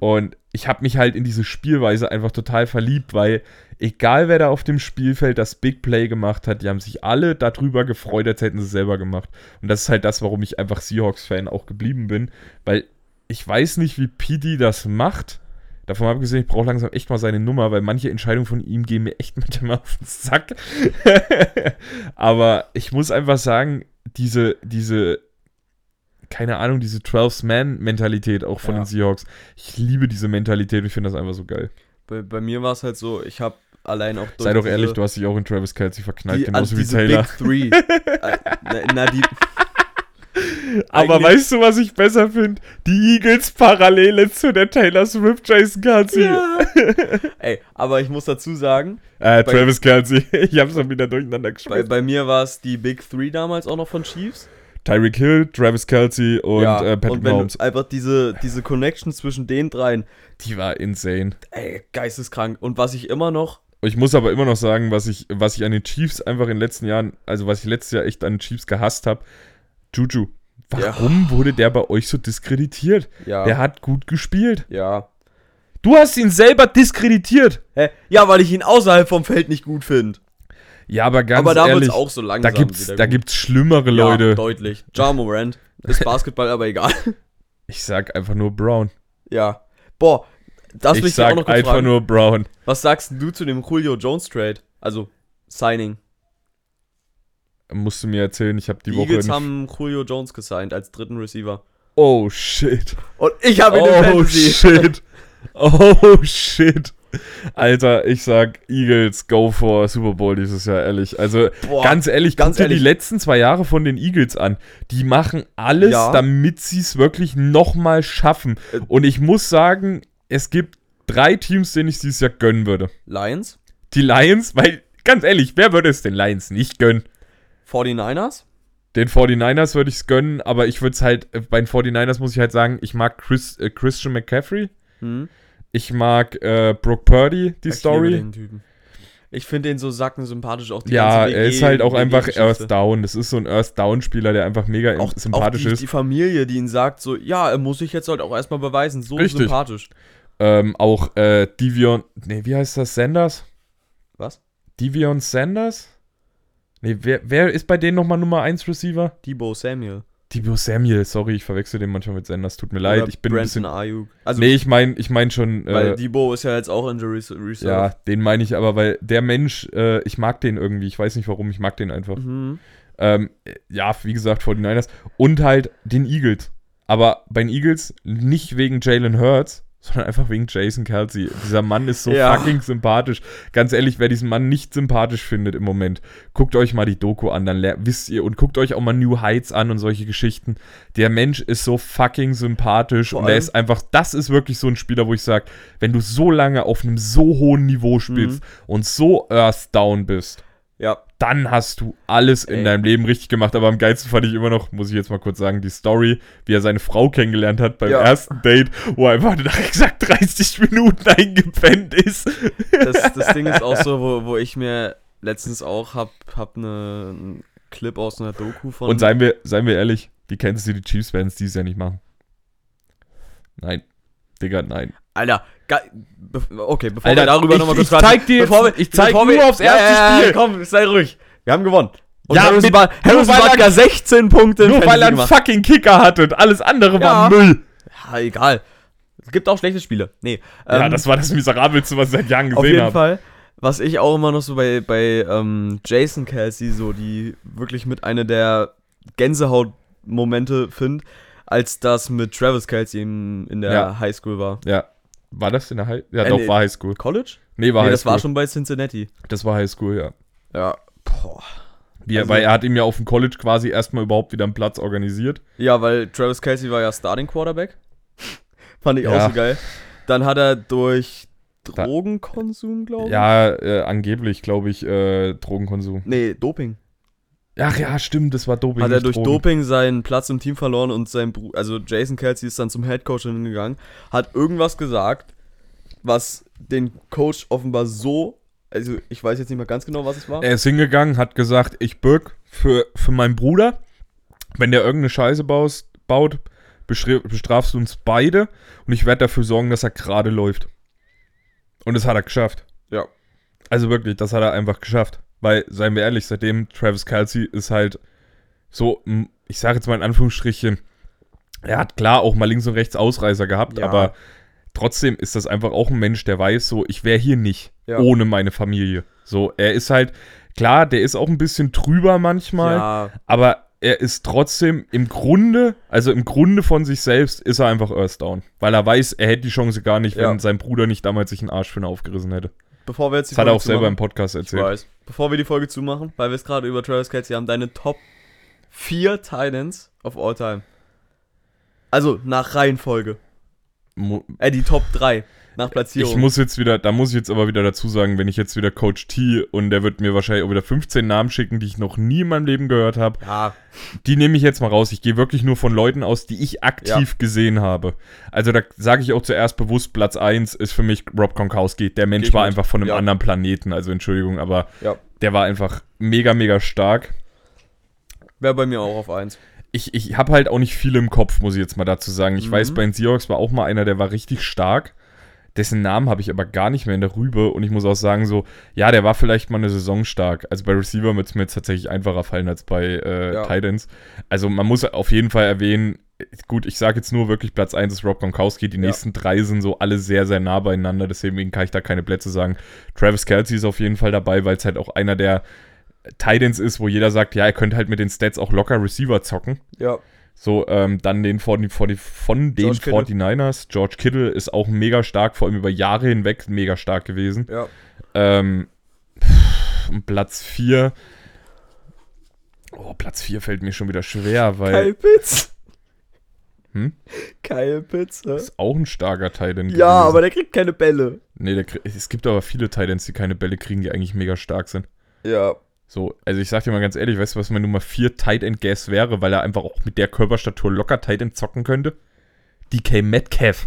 Und ich habe mich halt in diese Spielweise einfach total verliebt, weil egal wer da auf dem Spielfeld das Big Play gemacht hat, die haben sich alle darüber gefreut, als hätten sie es selber gemacht. Und das ist halt das, warum ich einfach Seahawks-Fan auch geblieben bin, weil ich weiß nicht, wie PD das macht. Davon abgesehen, ich brauche langsam echt mal seine Nummer, weil manche Entscheidungen von ihm gehen mir echt mit dem auf den Sack. Aber ich muss einfach sagen, diese, diese, keine Ahnung, diese 12-Man-Mentalität auch von Ja. den Seahawks. Ich liebe diese Mentalität, ich finde das einfach so geil. Bei, bei mir war es halt so, ich habe allein auch Sei doch ehrlich, du hast dich auch in Travis Kelsey verknallt, die, genauso also wie Taylor. Big Three. äh, na, na, die, Aber eigentlich- weißt du, was ich besser finde? Die Eagles Parallele zu der Taylor Swift Jason Kelsey. ja. Ey, aber ich muss dazu sagen, Äh, Bei- Travis Kelsey. Ich hab's schon wieder durcheinander bei, geschmissen. bei mir war es die Big Three damals auch noch von Chiefs. Tyreek Hill, Travis Kelsey und äh, Patrick und wenn Mahomes. einfach diese, diese Connection zwischen den dreien, Die war insane. ey, geisteskrank. Und was ich immer noch, Ich muss aber immer noch sagen, was ich, was ich an den Chiefs einfach in den letzten Jahren, also was ich letztes Jahr echt an den Chiefs gehasst habe, Juju. Warum wurde der bei euch so diskreditiert? ja, Der hat gut gespielt. ja. Du hast ihn selber diskreditiert. Hä? Ja, weil ich ihn außerhalb vom Feld nicht gut finde. Ja, aber ganz Aber da wird ehrlich, es auch so langsam da gibt's, da gibt's schlimmere Ja, Leute. deutlich. Ja Morant. Ist Basketball aber egal. ich sag einfach nur Brown. ja. Boah, das will ich ich dir auch sag noch einfach fragen. nur Brown. Was sagst du zu dem Julio Jones Trade? Also, Signing. Musst du mir erzählen, ich habe die, Die, Woche Eagles nicht. haben Julio Jones gesigned als dritten Receiver. Oh shit. Und ich habe ihn Oh Fantasy. shit. Oh shit. Alter, ich sag Eagles go for Super Bowl dieses Jahr, ehrlich. Also Boah, ganz ehrlich, ganz guck dir ehrlich. die letzten zwei Jahre von den Eagles an. Die machen alles, Ja. damit sie es wirklich nochmal schaffen. Äh. Und ich muss sagen, es gibt drei Teams, denen ich dieses Jahr gönnen würde. Lions, Die Lions, weil, ganz ehrlich, wer würde es den Lions nicht gönnen? 49ers. Den 49ers würde ich es gönnen, aber ich würde es halt, äh, bei den 49ers muss ich halt sagen, ich mag Chris, äh, Christian McCaffrey. Hm. Ich mag äh, Brooke Purdy, die Ich Story. liebe den Typen. Ich finde den so sacken sympathisch auch die Ja, er ist halt auch einfach. Earth Down. Das ist so ein Earth Down-Spieler, der einfach mega auch, sympathisch auch die, ist. die Familie, die ihn sagt, so, ja, er muss sich jetzt halt auch erstmal beweisen, so Richtig. sympathisch. ähm, auch äh, Divion, nee, wie heißt das? Sanders? Was? Divion Sanders? Nee, wer, wer ist bei denen nochmal Nummer 1 Receiver? Debo Samuel. Debo Samuel, sorry, ich verwechsel den manchmal mit Sanders, tut mir leid. Oder Ich bin ein Brandon bisschen. Ayuk. Also, nee, ich meine ich mein schon. weil Äh, Debo ist ja jetzt auch Injury Reserve. ja, den meine ich aber, weil der Mensch, äh, ich mag den irgendwie. Ich weiß nicht warum, ich mag den einfach. Mhm. Ähm, ja, wie gesagt, 49ers. Und halt den Eagles. Aber bei den Eagles nicht wegen Jalen Hurts, sondern einfach wegen Jason Kelsey. Dieser Mann ist so Ja. fucking sympathisch. Ganz ehrlich, wer diesen Mann nicht sympathisch findet im Moment, guckt euch mal die Doku an, dann wisst ihr und guckt euch auch mal New Heights an und solche Geschichten. Der Mensch ist so fucking sympathisch Vor und er ist einfach, das ist wirklich so ein Spieler, wo ich sage, wenn du so lange auf einem so hohen Niveau spielst und so earth down bist, Ja, dann hast du alles in Ey. deinem Leben richtig gemacht. Aber am geilsten fand ich immer noch, muss ich jetzt mal kurz sagen, die Story, wie er seine Frau kennengelernt hat beim Ja. ersten Date, wo er einfach nach exakt 30 Minuten eingepennt ist. das, das Ding ist auch so, wo, wo ich mir letztens auch hab, hab ne, einen Clip aus einer Doku von. Und seien wir, seien wir ehrlich, die Kansas City Chiefs werden es dieses Jahr nicht machen. Nein. Digga, nein. Alter, okay, bevor Alter, wir darüber ich- nochmal ich kurz zeig dir jetzt- bevor wir, ich zeig bevor nur wir, aufs erste ja, Spiel. Ja, komm, sei ruhig. Wir haben gewonnen. Und Ja, Harrison, mit- nur Harrison weil er- Butler 16 Punkte Nur weil er einen fucking Kicker hatte und alles andere Ja. war Müll. Ja, egal. Es gibt auch schlechte Spiele. Nee. ja, ähm, das war das Miserabelste, was ich seit Jahren Auf gesehen jeden habe. Fall. Was ich auch immer noch so bei, bei ähm, Jason Kelsey so die wirklich mit einer der Gänsehaut-Momente finde, als das mit Travis Kelsey in, in der Ja. Highschool war. Ja. War das in der High? Ja, Äh, doch, nee. war Highschool. College? Nee, war nee, Highschool. das war schon bei Cincinnati. Das war Highschool, ja. Ja. Boah. Wie, Also- weil er hat ihm ja auf dem College quasi erstmal überhaupt wieder einen Platz organisiert. Ja, weil Travis Kelsey war ja Starting Quarterback. Fand ich Ja. auch so geil. Dann hat er durch Drogenkonsum, glaube ich. Ja, äh, angeblich, glaube ich, äh, Drogenkonsum. Nee, Doping. Ach ja, stimmt, das war Doping. hat er durch Drogen. Doping seinen Platz im Team verloren und sein Bruder, also Jason Kelsey ist dann zum Headcoach hingegangen, hat irgendwas gesagt, was den Coach offenbar so, also ich weiß jetzt nicht mehr ganz genau, was es war. Er ist hingegangen, hat gesagt, ich bürg für, für meinen Bruder, wenn der irgendeine Scheiße baust, baut, bestrafst du uns beide und ich werde dafür sorgen, dass er gerade läuft. Und das hat er geschafft. Ja. Also wirklich, das hat er einfach geschafft. Weil, seien wir ehrlich, seitdem Travis Kelsey ist halt so, ich sage jetzt mal in Anführungsstrichen, er hat klar auch mal links und rechts Ausreißer gehabt, Ja. aber trotzdem ist das einfach auch ein Mensch, der weiß so, ich wäre hier nicht Ja. ohne meine Familie. So, er ist halt, klar, der ist auch ein bisschen trüber manchmal, ja, aber er ist trotzdem im Grunde, also im Grunde von sich selbst, ist er einfach Earthdown. Weil er weiß, er hätte die Chance gar nicht, wenn sein Bruder nicht damals sich einen Arsch für ihn aufgerissen hätte. bevor wir jetzt die Das hat er auch selber im Podcast Ich erzählt. weiß. Bevor wir die Folge zumachen, weil wir es gerade über Travis Kelsey haben, deine Top 4 Titans of all time. Also nach Reihenfolge. Mu- Äh, die Top 3 nach Platzierung. Ich muss jetzt wieder, da muss ich jetzt aber wieder dazu sagen, wenn ich jetzt wieder Coach T und der wird mir wahrscheinlich auch wieder 15 Namen schicken, die ich noch nie in meinem Leben gehört habe, ja, die nehme ich jetzt mal raus. Ich gehe wirklich nur von Leuten aus, die ich aktiv gesehen habe. Also da sage ich auch zuerst bewusst, Platz 1 ist für mich Rob Gronkowski. Der Mensch war mit. einfach von einem Ja. anderen Planeten, also Entschuldigung, aber ja. der war einfach mega, mega stark. Wäre bei mir auch auf 1. Ich, ich habe halt auch nicht viel im Kopf, muss ich jetzt mal dazu sagen. Ich Mhm. weiß, bei den Seahawks war auch mal einer, der war richtig stark. Dessen Namen habe ich aber gar nicht mehr in der Rübe. Und ich muss auch sagen, so, ja, der war vielleicht mal eine Saison stark. Also bei Receiver wird es mir jetzt tatsächlich einfacher fallen als bei äh, Ja. Titans. Also man muss auf jeden Fall erwähnen, gut, ich sage jetzt nur wirklich, Platz 1 ist Rob Gronkowski. Die Ja. nächsten drei sind so alle sehr, sehr nah beieinander. Deswegen kann ich da keine Plätze sagen. Travis Kelsey ist auf jeden Fall dabei, weil es halt auch einer der Titans ist, wo jeder sagt, ja, er könnte halt mit den Stats auch locker Receiver zocken. Ja. So, ähm, dann den von, von, von den George Kittle. 49ers. George Kittle ist auch mega stark, vor allem über Jahre hinweg mega stark gewesen. Ja. Ähm, Platz 4. Oh, Platz 4 fällt mir schon wieder schwer, weil Kyle Pitts. Hm? Kyle Pitts, hä? ist auch ein starker Titan. Ja, aber der kriegt keine Bälle. Nee, der, krie- es gibt aber viele Titans, die keine Bälle kriegen, die eigentlich mega stark sind. Ja. So, also ich sag dir mal ganz ehrlich, weißt du, was mein Nummer 4 Tight End Gas wäre, weil er einfach auch mit der Körperstatur locker Tight End zocken könnte? DK Metcalf.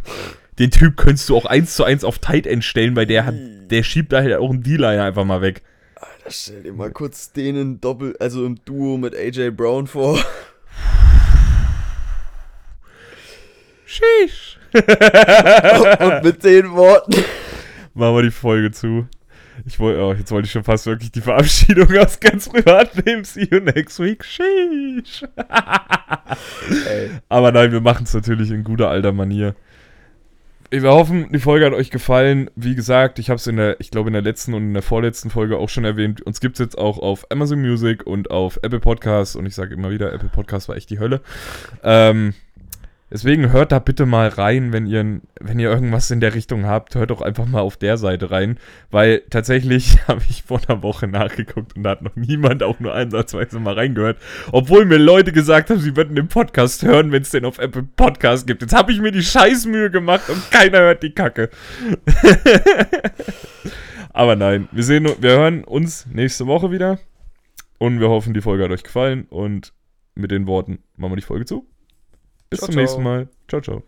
Den Typ könntest du auch eins zu eins auf Tight End stellen, weil der hat, der schiebt da halt auch einen D-Liner einfach mal weg. Alter, stell dir mal kurz den in Doppel, also im Duo mit AJ Brown vor. Sheesh. Und mit den Worten. Machen wir die Folge zu. Ich wollte, oh, jetzt wollte ich schon fast wirklich die Verabschiedung aus ganz privat nehmen. See you next week. Sheesh. Aber nein, wir machen es natürlich in guter alter Manier. Wir hoffen, die Folge hat euch gefallen. Wie gesagt, ich habe es in der, ich glaube in der letzten und in der vorletzten Folge auch schon erwähnt. Uns gibt es jetzt auch auf Amazon Music und auf Apple Podcasts. Und ich sage immer wieder, Apple Podcasts war echt die Hölle. Ähm, Deswegen hört da bitte mal rein, wenn ihr, wenn ihr irgendwas in der Richtung habt, hört doch einfach mal auf der Seite rein, weil tatsächlich habe ich vor einer Woche nachgeguckt und da hat noch niemand auch nur einsatzweise mal reingehört, obwohl mir Leute gesagt haben, sie würden den Podcast hören, wenn es den auf Apple Podcast gibt. Jetzt habe ich mir die Scheißmühe gemacht und keiner hört die Kacke. Aber nein, wir sehen, wir hören uns nächste Woche wieder und wir hoffen, die Folge hat euch gefallen und mit den Worten machen wir die Folge zu. Bis Ciao, zum nächsten Mal. Ciao, ciao.